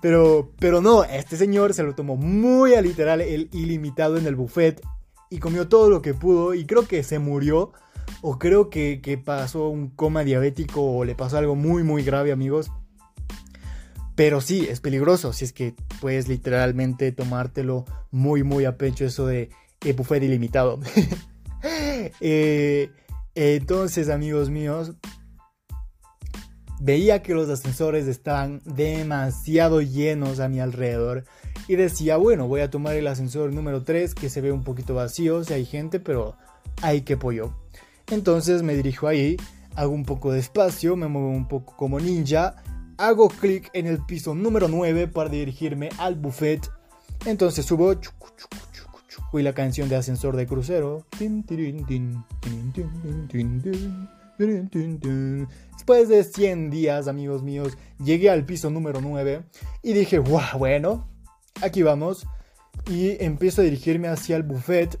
pero, pero no, este señor se lo tomó muy a literal, el ilimitado en el buffet y comió todo lo que pudo y creo que se murió o creo que, pasó un coma diabético o le pasó algo muy muy grave amigos. Pero sí, es peligroso si es que puedes literalmente tomártelo muy muy a pecho eso de buffet ilimitado. Eh, entonces amigos míos, veía que los ascensores estaban demasiado llenos a mi alrededor y decía, bueno, voy a tomar el ascensor número 3 que se ve un poquito vacío, si hay gente, pero hay que pollo. Entonces me dirijo ahí, hago un poco de espacio, me muevo un poco como ninja, hago clic en el piso número 9 para dirigirme al buffet. Entonces subo y la canción de ascensor de crucero. Después de 100 días, amigos míos, llegué al piso número 9 y dije, wow, bueno, aquí vamos. Y empiezo a dirigirme hacia el buffet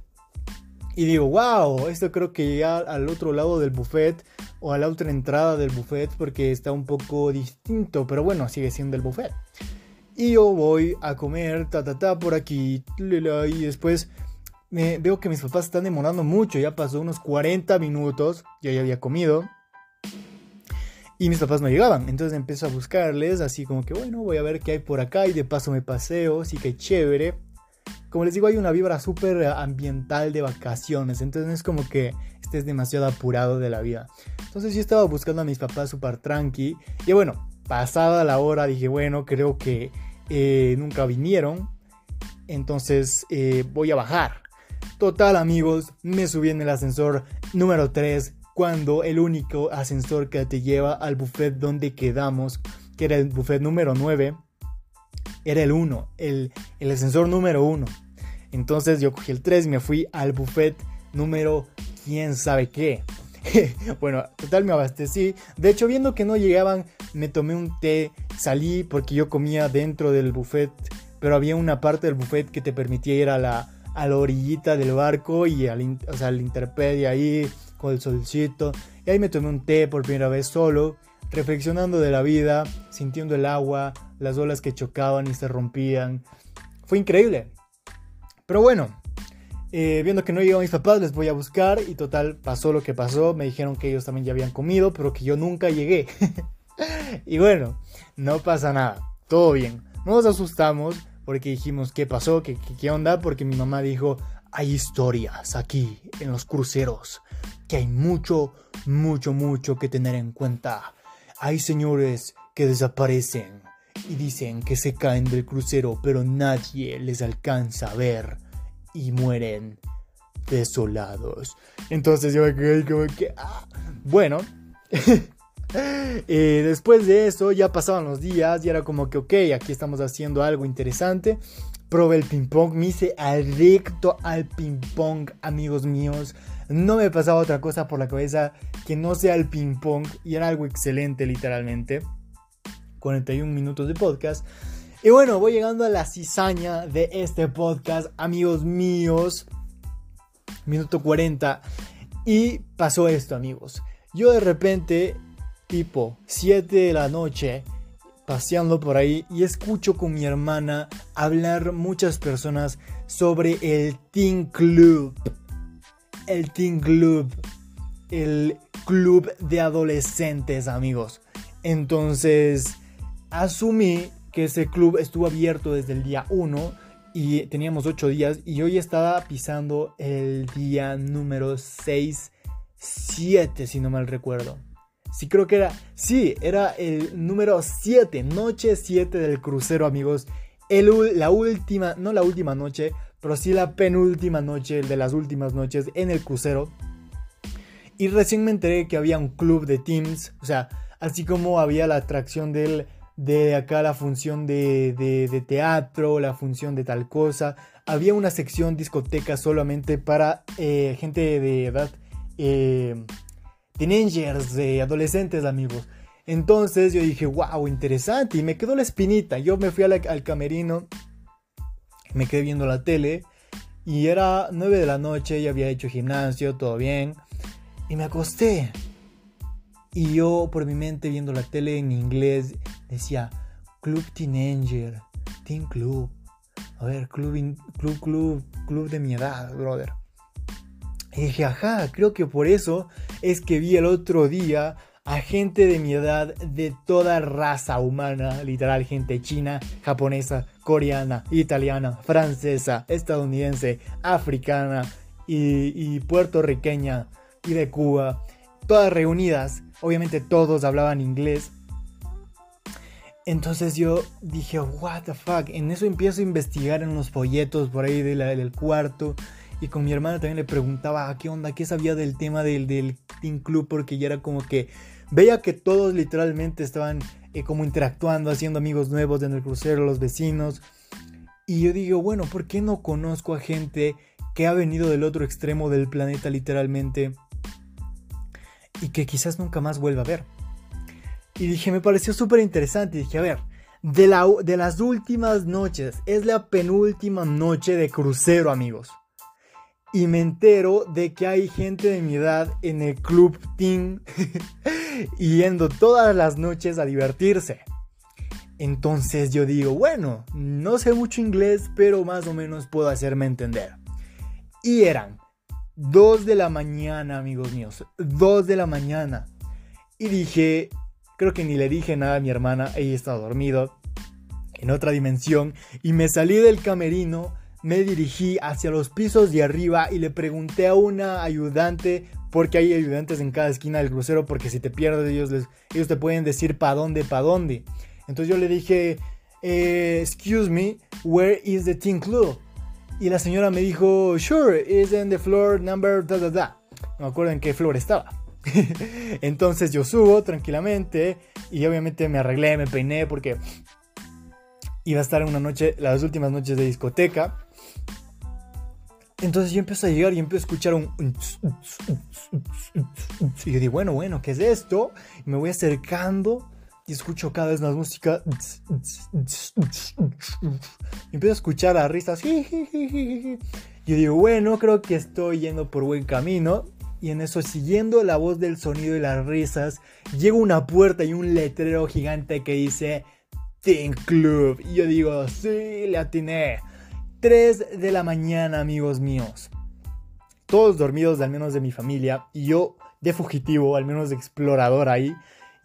y digo, wow, esto creo que ya al otro lado del buffet o a la otra entrada del buffet porque está un poco distinto, pero bueno, sigue siendo el buffet. Y yo voy a comer, ta ta ta, por aquí, y después me veo que mis papás están demorando mucho, ya pasó unos 40 minutos, yo ya había comido. Y mis papás no llegaban, entonces empiezo a buscarles, así como que bueno, voy a ver qué hay por acá y de paso me paseo, así que chévere como les digo, hay una vibra súper ambiental de vacaciones, entonces es como que estés demasiado apurado de la vida. Entonces yo estaba buscando a mis papás súper tranqui, y bueno, pasada la hora dije, bueno, creo que eh, nunca vinieron, entonces eh, voy a bajar. Total amigos, me subí en el ascensor número 3 cuando el único ascensor que te lleva al buffet donde quedamos que era el buffet número 9, era el 1, el, el ascensor número 1. Entonces yo cogí el 3 y me fui al buffet número quién sabe qué. bueno, total me abastecí. De hecho, viendo que no llegaban, me tomé un té, salí porque yo comía dentro del buffet, pero había una parte del buffet que te permitía ir a la, a la orillita del barco y al, o sea, al interpedia ahí con el solcito. Y ahí me tomé un té por primera vez solo, reflexionando de la vida, sintiendo el agua, las olas que chocaban y se rompían. Fue increíble. Pero bueno, eh, viendo que no llegaban mis papás, les voy a buscar y total pasó lo que pasó. Me dijeron que ellos también ya habían comido, pero que yo nunca llegué. y bueno, no pasa nada, todo bien. Nos asustamos porque dijimos qué pasó, qué, qué onda, porque mi mamá dijo, hay historias aquí en los cruceros, que hay mucho, mucho, mucho que tener en cuenta. Hay señores que desaparecen y dicen que se caen del crucero, pero nadie les alcanza a ver y mueren desolados. Entonces yo me quedé como que... Ah. Bueno. Eh, después de eso ya pasaban los días y era como que, ok, aquí estamos haciendo algo interesante. Probé el ping pong, me hice adicto al ping pong, amigos míos. No me pasaba otra cosa por la cabeza que no sea el ping pong y era algo excelente literalmente. 41 minutos de podcast. Y bueno, voy llegando a la cizaña de este podcast, amigos míos. Minuto 40. Y pasó esto, amigos. Yo de repente, tipo 7 de la noche, paseando por ahí y escucho con mi hermana hablar muchas personas sobre el Teen Club. El Teen Club. El club de adolescentes, amigos. Entonces, asumí que ese club estuvo abierto desde el día 1 y teníamos 8 días y hoy estaba pisando el día número 6, 7 si no mal recuerdo. Sí, creo que era, sí, era el número 7, noche 7 del crucero amigos. El, la última, no la última noche, pero sí la penúltima noche, de las últimas noches en el crucero. Y recién me enteré que había un club de teams, o sea, así como había la atracción del de acá la función de, teatro, la función de tal cosa. Había una sección discoteca solamente para eh, gente de edad, eh, teenagers, de adolescentes, amigos. Entonces yo dije, wow, interesante. Y me quedó la espinita. Yo me fui al camerino, me quedé viendo la tele. Y era 9 de la noche, ya había hecho gimnasio, todo bien. Y me acosté. Y yo por mi mente viendo la tele en inglés decía Club Teenager, Teen Club. A ver, club, club, club, club de mi edad, brother. Y dije, ajá, creo que por eso es que vi el otro día a gente de mi edad de toda raza humana, literal, gente china, japonesa, coreana, italiana, francesa, estadounidense, africana y, y puertorriqueña y de Cuba, todas reunidas Obviamente todos hablaban inglés. Entonces yo dije, what the fuck. En eso empiezo a investigar en los folletos por ahí del cuarto. Y con mi hermana también le preguntaba, ah, ¿qué onda? ¿Qué sabía del tema del, del Team Club? Porque ya era como que veía que todos literalmente estaban eh, como interactuando, haciendo amigos nuevos en el crucero, los vecinos. Y yo digo, bueno, ¿por qué no conozco a gente que ha venido del otro extremo del planeta literalmente? Y que quizás nunca más vuelva a ver. Y dije, me pareció súper interesante. Dije, a ver, de, la, de las últimas noches, es la penúltima noche de crucero, amigos. Y me entero de que hay gente de mi edad en el club Team yendo todas las noches a divertirse. Entonces yo digo, bueno, no sé mucho inglés, pero más o menos puedo hacerme entender. Y eran 2 de la mañana, amigos míos. 2 de la mañana. Y dije, creo que ni le dije nada a mi hermana, ella estaba dormido en otra dimensión. Y me salí del camerino, me dirigí hacia los pisos de arriba y le pregunté a una ayudante, porque hay ayudantes en cada esquina del crucero, porque si te pierdes ellos, ellos te pueden decir para dónde, para dónde. Entonces yo le dije, eh, excuse me, where is the team club? Y la señora me dijo, sure, it's in the floor number da da da. No me acuerdo en qué floor estaba. Entonces yo subo tranquilamente y obviamente me arreglé, me peiné porque iba a estar una noche, las últimas noches de discoteca. Entonces yo empiezo a llegar y empiezo a escuchar un... Y yo digo, bueno, bueno, ¿qué es esto? Y me voy acercando y escucho cada vez más música. Y empiezo a escuchar a risas. Yo digo, bueno, creo que estoy yendo por buen camino. Y en eso, siguiendo la voz del sonido y las risas, llega una puerta y un letrero gigante que dice Think Club. Y yo digo, sí, le atiné. 3 de la mañana, amigos míos. Todos dormidos, al menos de mi familia. Y yo de fugitivo, al menos de explorador ahí.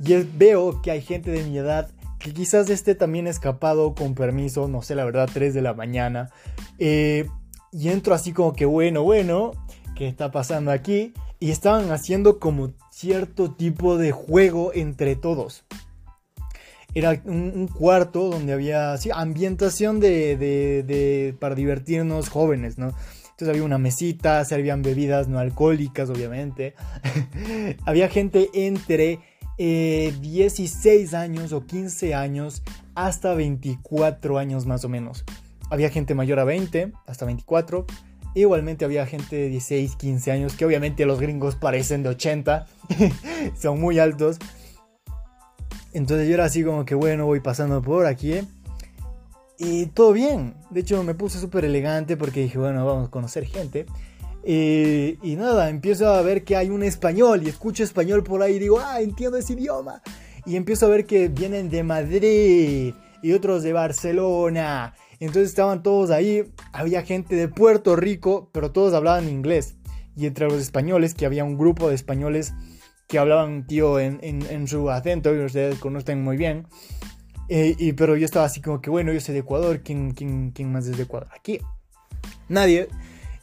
Y veo que hay gente de mi edad que quizás esté también escapado con permiso, no sé la verdad, 3 de la mañana. Eh, y entro así como que bueno, bueno, ¿qué está pasando aquí? Y estaban haciendo como cierto tipo de juego entre todos. Era un, cuarto donde había ambientación de, de, para divertirnos jóvenes, ¿no? Entonces había una mesita, servían bebidas no alcohólicas, obviamente. había gente entre 16 eh, años o 15 años hasta 24 años más o menos. Había gente mayor a 20, hasta 24. Igualmente había gente de 16, 15 años, que obviamente los gringos parecen de 80, son muy altos. Entonces yo era así como que bueno, voy pasando por aquí. Y todo bien. De hecho me puse súper elegante porque dije, bueno, vamos a conocer gente. Y, y, nada, empiezo a ver que hay un español y escucho español por ahí y digo, ah, entiendo ese idioma. Y empiezo a ver que vienen de Madrid y otros de Barcelona entonces estaban todos ahí, había gente de Puerto Rico, pero todos hablaban inglés. Y entre los españoles, que había un grupo de españoles que hablaban, tío, en, su acento, y ustedes conocen muy bien. Eh, y, pero yo estaba así como que, bueno, yo soy de Ecuador, ¿quién, quién, quién más es de Ecuador? Aquí. Nadie.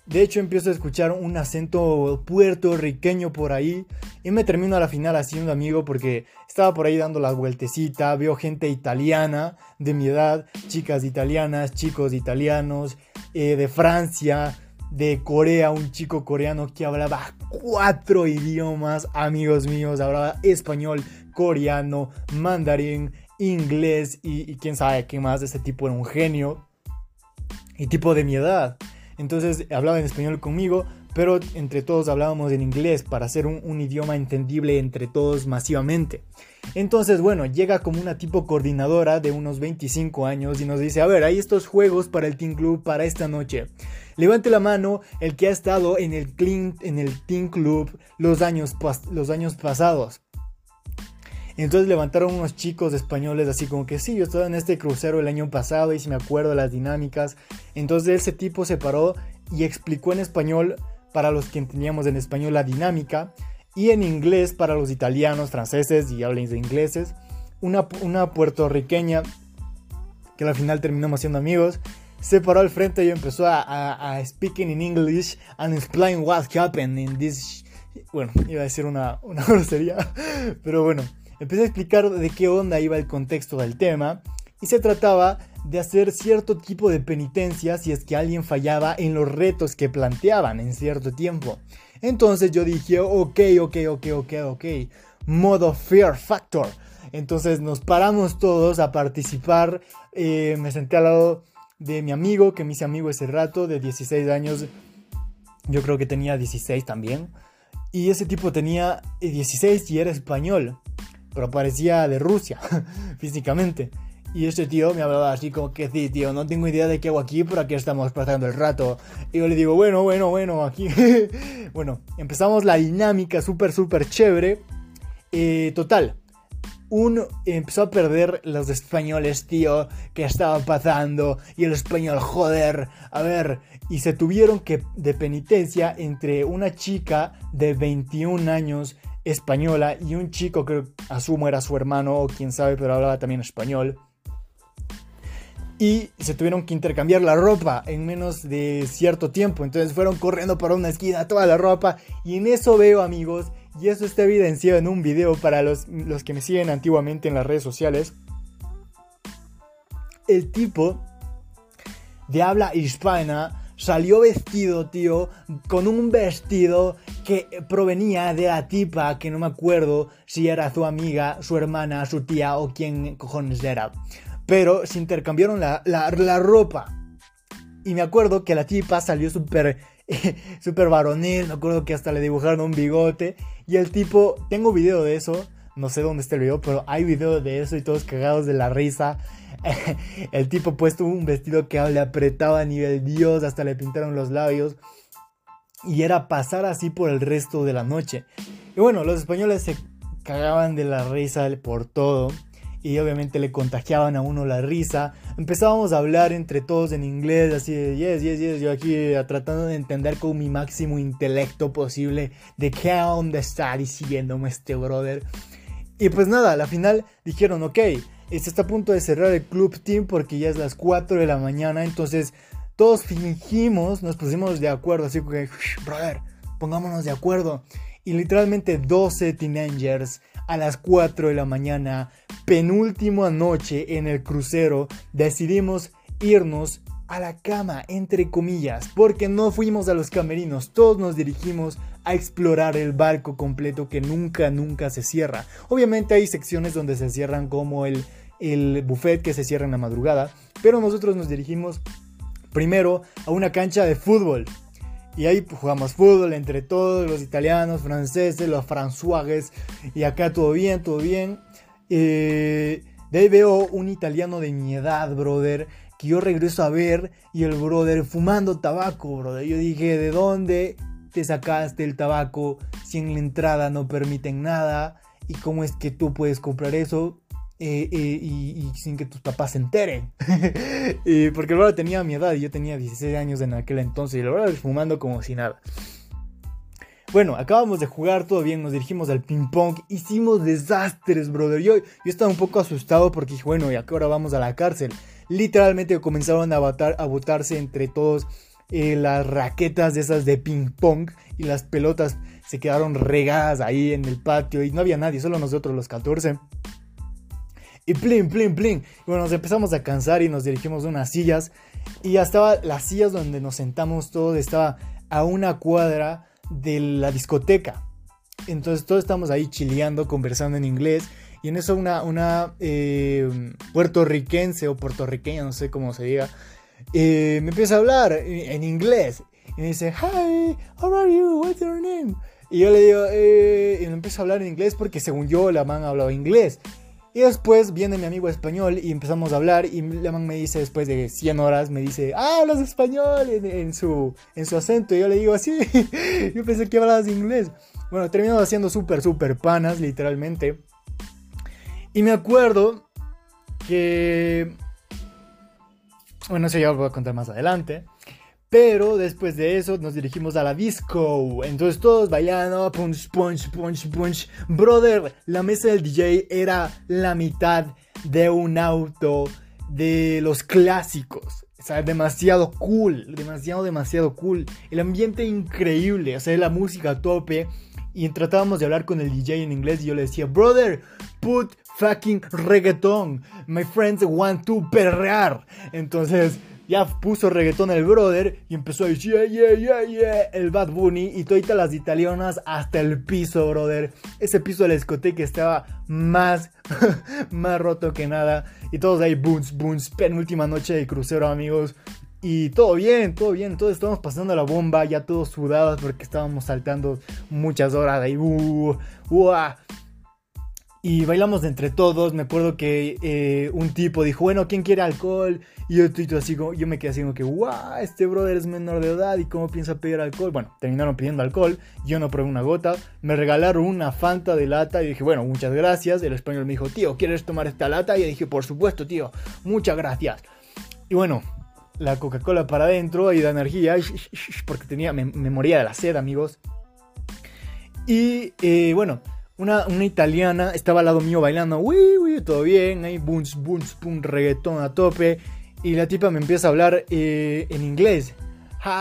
De hecho, empiezo a escuchar un acento puertorriqueño por ahí y me termino a la final haciendo amigo porque estaba por ahí dando la vueltecita, veo gente italiana de mi edad, chicas italianas, chicos italianos, eh, de Francia, de Corea, un chico coreano que hablaba cuatro idiomas, amigos míos, hablaba español, coreano, mandarín, inglés y, y quién sabe qué más, ese tipo era un genio y tipo de mi edad. Entonces hablaba en español conmigo, pero entre todos hablábamos en inglés para hacer un, idioma entendible entre todos masivamente. Entonces, bueno, llega como una tipo coordinadora de unos 25 años y nos dice, a ver, hay estos juegos para el Team Club para esta noche. Levante la mano el que ha estado en el, en el Team Club los años, los años pasados. Entonces levantaron unos chicos españoles así como que sí, yo estaba en este crucero el año pasado y si me acuerdo las dinámicas. Entonces ese tipo se paró y explicó en español para los que entendíamos en español la dinámica y en inglés para los italianos, franceses y hablantes de ingleses. Una, una puertorriqueña que al final terminamos siendo amigos se paró al frente y empezó a, a, a speaking in English and explain what happened in this bueno, iba a decir una, una grosería, pero bueno, empecé a explicar de qué onda iba el contexto del tema y se trataba de hacer cierto tipo de penitencia si es que alguien fallaba en los retos que planteaban en cierto tiempo. Entonces yo dije, ok, ok, ok, ok, ok, modo Fear Factor. Entonces nos paramos todos a participar. Eh, me senté al lado de mi amigo, que me hice amigo ese rato, de 16 años. Yo creo que tenía 16 también. Y ese tipo tenía 16 y era español pero parecía de Rusia, físicamente. Y este tío me hablaba así como que sí, tío, no tengo idea de qué hago aquí, pero aquí estamos pasando el rato. Y yo le digo, bueno, bueno, bueno, aquí. bueno, empezamos la dinámica súper, súper chévere. Eh, total, un empezó a perder los españoles, tío, que estaba pasando. Y el español, joder, a ver. Y se tuvieron que, de penitencia, entre una chica de 21 años española y un chico que asumo era su hermano o quién sabe, pero hablaba también español. Y se tuvieron que intercambiar la ropa en menos de cierto tiempo. Entonces fueron corriendo para una esquina toda la ropa. Y en eso veo amigos, y eso está evidenciado en un video para los, los que me siguen antiguamente en las redes sociales. El tipo de habla hispana salió vestido, tío, con un vestido que provenía de la tipa, que no me acuerdo si era su amiga, su hermana, su tía o quién cojones era. Pero se intercambiaron la, la, ropa. Y me acuerdo que la tipa salió súper súper varonil, me acuerdo que hasta le dibujaron un bigote. Y el tipo, tengo video de eso, no sé dónde está el video, pero hay video de eso y todos cagados de la risa. el tipo puesto un vestido que le apretaba a nivel Dios, hasta le pintaron los labios. Y era pasar así por el resto de la noche. Y bueno, los españoles se cagaban de la risa por todo y obviamente le contagiaban a uno la risa. Empezábamos a hablar entre todos en inglés, así de yes, yes, yes, yo aquí eh, tratando de entender con mi máximo intelecto posible de qué onda está diciéndome este brother. Y pues nada, a la final dijeron, ok, está a punto de cerrar el club team porque ya es las 4 de la mañana, entonces todos fingimos, nos pusimos de acuerdo, así que, brother, pongámonos de acuerdo. Y literalmente 12 teenagers a las 4 de la mañana, penúltima noche en el crucero, decidimos irnos a la cama, entre comillas, porque no fuimos a los camerinos, todos nos dirigimos a explorar el barco completo que nunca, nunca se cierra. Obviamente hay secciones donde se cierran como el, el buffet que se cierra en la madrugada, pero nosotros nos dirigimos primero a una cancha de fútbol. Y ahí jugamos fútbol entre todos, los italianos, franceses, los fransuagues. Y acá todo bien, todo bien. Eh, de ahí veo un italiano de mi edad, brother. Que yo regreso a ver. Y el brother fumando tabaco, brother. Yo dije, ¿de dónde te sacaste el tabaco si en la entrada no permiten nada? ¿Y cómo es que tú puedes comprar eso? Eh, eh, y, sin que tus papás se enteren. porque el tenía mi edad y yo tenía 16 años en aquel entonces y el verdad fumando como si nada. Bueno, acabamos de jugar, todo bien, nos dirigimos al ping pong, hicimos desastres, brother. Yo, yo estaba un poco asustado porque dije, bueno, ¿y a qué vamos a la cárcel? Literalmente comenzaron a, botar, a botarse entre todos las raquetas de esas de ping pong y las pelotas se quedaron regadas ahí en el patio y no había nadie, solo nosotros los 14. Y plin, plin, plin. Bueno, nos empezamos a cansar y nos dirigimos a unas sillas. Y ya estaba las sillas donde nos sentamos todos, estaba a una cuadra de la discoteca. Entonces todos estamos ahí chileando, conversando en inglés. Y en eso una, una eh, puertorriquense o puertorriqueña, no sé cómo se diga, eh, me empieza a hablar en inglés. Y me dice, Hi, how are you? What's your name? Y yo le digo, eh", y me empieza a hablar en inglés porque según yo la man hablaba inglés. Y después viene mi amigo español y empezamos a hablar y la man me dice después de 100 horas, me dice, ah, hablas español en, su, en su acento. Y yo le digo, así, yo pensé que hablabas inglés. Bueno, terminamos haciendo súper, súper panas, literalmente. Y me acuerdo que... Bueno, eso ya lo voy a contar más adelante. Pero después de eso nos dirigimos a la disco. Entonces todos bailando, punch, punch, punch, punch. Brother, la mesa del DJ era la mitad de un auto de los clásicos. O sea, demasiado cool, demasiado, demasiado cool. El ambiente increíble, o sea, la música a tope. Y tratábamos de hablar con el DJ en inglés y yo le decía, brother, put fucking reggaeton. My friends want to perrear. Entonces ya puso reggaetón el brother y empezó a decir, yeah, yeah, yeah, el Bad Bunny y todas las italianas hasta el piso, brother. Ese piso de la discoteca estaba más, más roto que nada. Y todos ahí, boons, boons, penúltima noche de crucero, amigos. Y todo bien, todo bien, todos estábamos pasando la bomba, ya todos sudados porque estábamos saltando muchas horas ahí. Uh, uh, y bailamos entre todos. Me acuerdo que eh, un tipo dijo, bueno, ¿quién quiere alcohol? Y yo, así como, yo me quedé así como que, wow, este brother es menor de edad y cómo piensa pedir alcohol. Bueno, terminaron pidiendo alcohol. Yo no probé una gota. Me regalaron una Fanta de lata y dije, bueno, muchas gracias. El español me dijo, tío, ¿quieres tomar esta lata? Y yo dije, por supuesto, tío, muchas gracias. Y bueno, la Coca-Cola para adentro y da energía, porque tenía, me, moría de la sed, amigos. Y eh, bueno, una, italiana estaba al lado mío bailando, uy, uy, todo bien, ahí, boom, boom, boom, reggaetón a tope. Y la tipa me empieza a hablar eh, en inglés.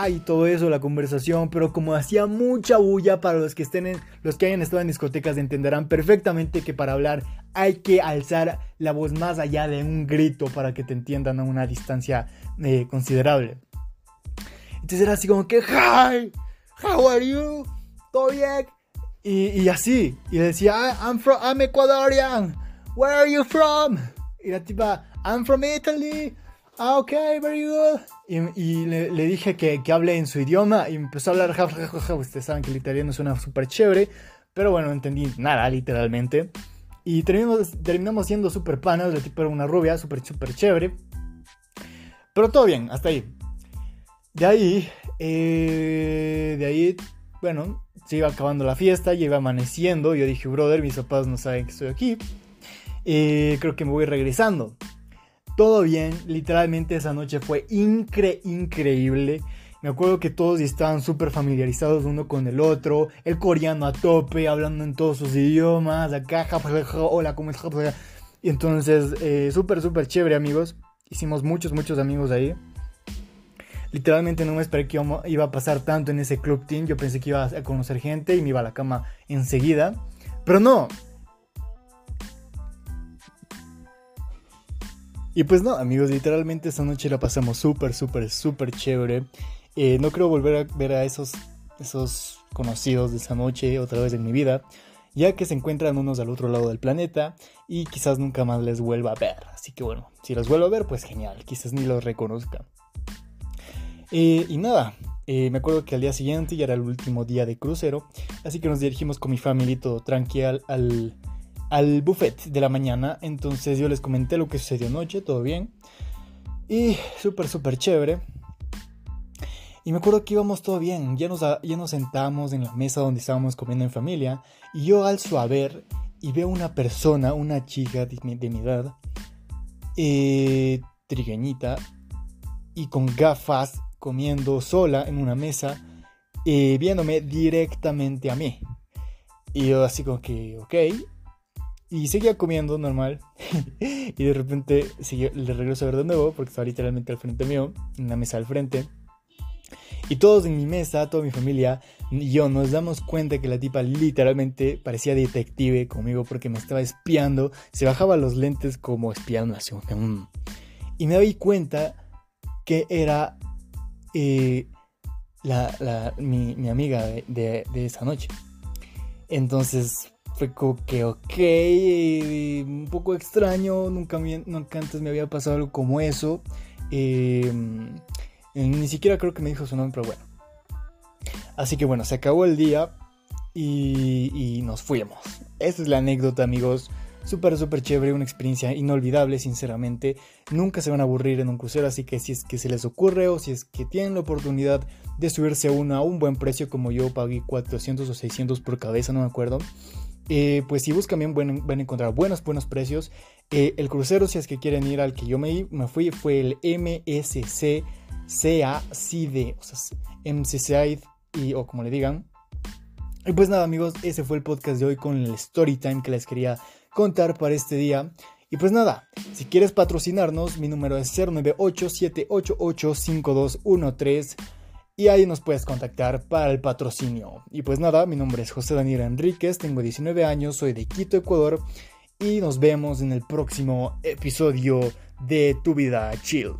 y todo eso, la conversación, pero como hacía mucha bulla para los que estén en, los que hayan estado en discotecas entenderán perfectamente que para hablar hay que alzar la voz más allá de un grito para que te entiendan a una distancia eh, considerable. Entonces era así como que, hi, how are you? ¿Todo bien? Y, así, y le decía, ah, I'm from, I'm Ecuadorian, where are you from? Y la tipa, I'm from Italy, ah, ok, very good. Y, le, dije que, que, hable en su idioma y empezó a hablar, ustedes saben que el italiano suena súper chévere, pero bueno, no entendí nada, literalmente. Y terminamos, terminamos siendo súper panas, la tipa era una rubia, súper, súper chévere. Pero todo bien, hasta ahí. De ahí, eh, de ahí, bueno, se iba acabando la fiesta, ya iba amaneciendo. Yo dije, brother, mis papás no saben que estoy aquí. Eh, creo que me voy regresando. Todo bien, literalmente esa noche fue incre increíble. Me acuerdo que todos estaban súper familiarizados uno con el otro. El coreano a tope, hablando en todos sus idiomas. Acá, hola, ¿cómo estás? Y entonces, eh, súper, súper chévere, amigos. Hicimos muchos, muchos amigos ahí. Literalmente no me esperé que iba a pasar tanto en ese club team. Yo pensé que iba a conocer gente y me iba a la cama enseguida. Pero no. Y pues no, amigos, literalmente esa noche la pasamos súper, súper, súper chévere. Eh, no creo volver a ver a esos, esos conocidos de esa noche otra vez en mi vida, ya que se encuentran unos al otro lado del planeta y quizás nunca más les vuelva a ver. Así que bueno, si los vuelvo a ver, pues genial, quizás ni los reconozca. Eh, y nada, eh, me acuerdo que al día siguiente ya era el último día de crucero, así que nos dirigimos con mi familia todo tranquilo al, al buffet de la mañana. Entonces yo les comenté lo que sucedió anoche, todo bien. Y súper, súper chévere. Y me acuerdo que íbamos todo bien, ya nos, ya nos sentamos en la mesa donde estábamos comiendo en familia. Y yo alzo a ver y veo una persona, una chica de mi, edad, eh, trigueñita, y con gafas comiendo sola en una mesa, eh, viéndome directamente a mí. Y yo así como que, ok. Y seguía comiendo normal. y de repente le regreso a ver de nuevo, porque estaba literalmente al frente mío, en la mesa al frente. Y todos en mi mesa, toda mi familia y yo nos damos cuenta que la tipa literalmente parecía detective conmigo porque me estaba espiando. Se bajaba los lentes como espiando así. Mm". Y me doy cuenta que era eh, la, mi, amiga de, esa noche. Entonces fue como que, ok, un poco extraño, nunca, nunca antes me había pasado algo como eso. Em, ni siquiera creo que me dijo su nombre, pero bueno. Así que bueno, se acabó el día y, y nos fuimos. Esa es la anécdota, amigos súper, súper chévere, una experiencia inolvidable, sinceramente. Nunca se van a aburrir en un crucero, así que si es que se les ocurre o si es que tienen la oportunidad de subirse a uno a un buen precio, como yo pagué 400 o 600 por cabeza, no me acuerdo. Eh, pues si buscan bien van a encontrar buenos, buenos precios. Eh, el crucero, si es que quieren ir al que yo me, me fui, fue el MSC CACD, o sea, MCCID, y, o como le digan. Y pues nada amigos, ese fue el podcast de hoy con el story time que les quería contar para este día. Y pues nada, si quieres patrocinarnos, mi número es 098-788-5213 y ahí nos puedes contactar para el patrocinio. Y pues nada, mi nombre es José Daniel Enríquez, tengo 19 años, soy de Quito, Ecuador y nos vemos en el próximo episodio de Tu Vida Chill.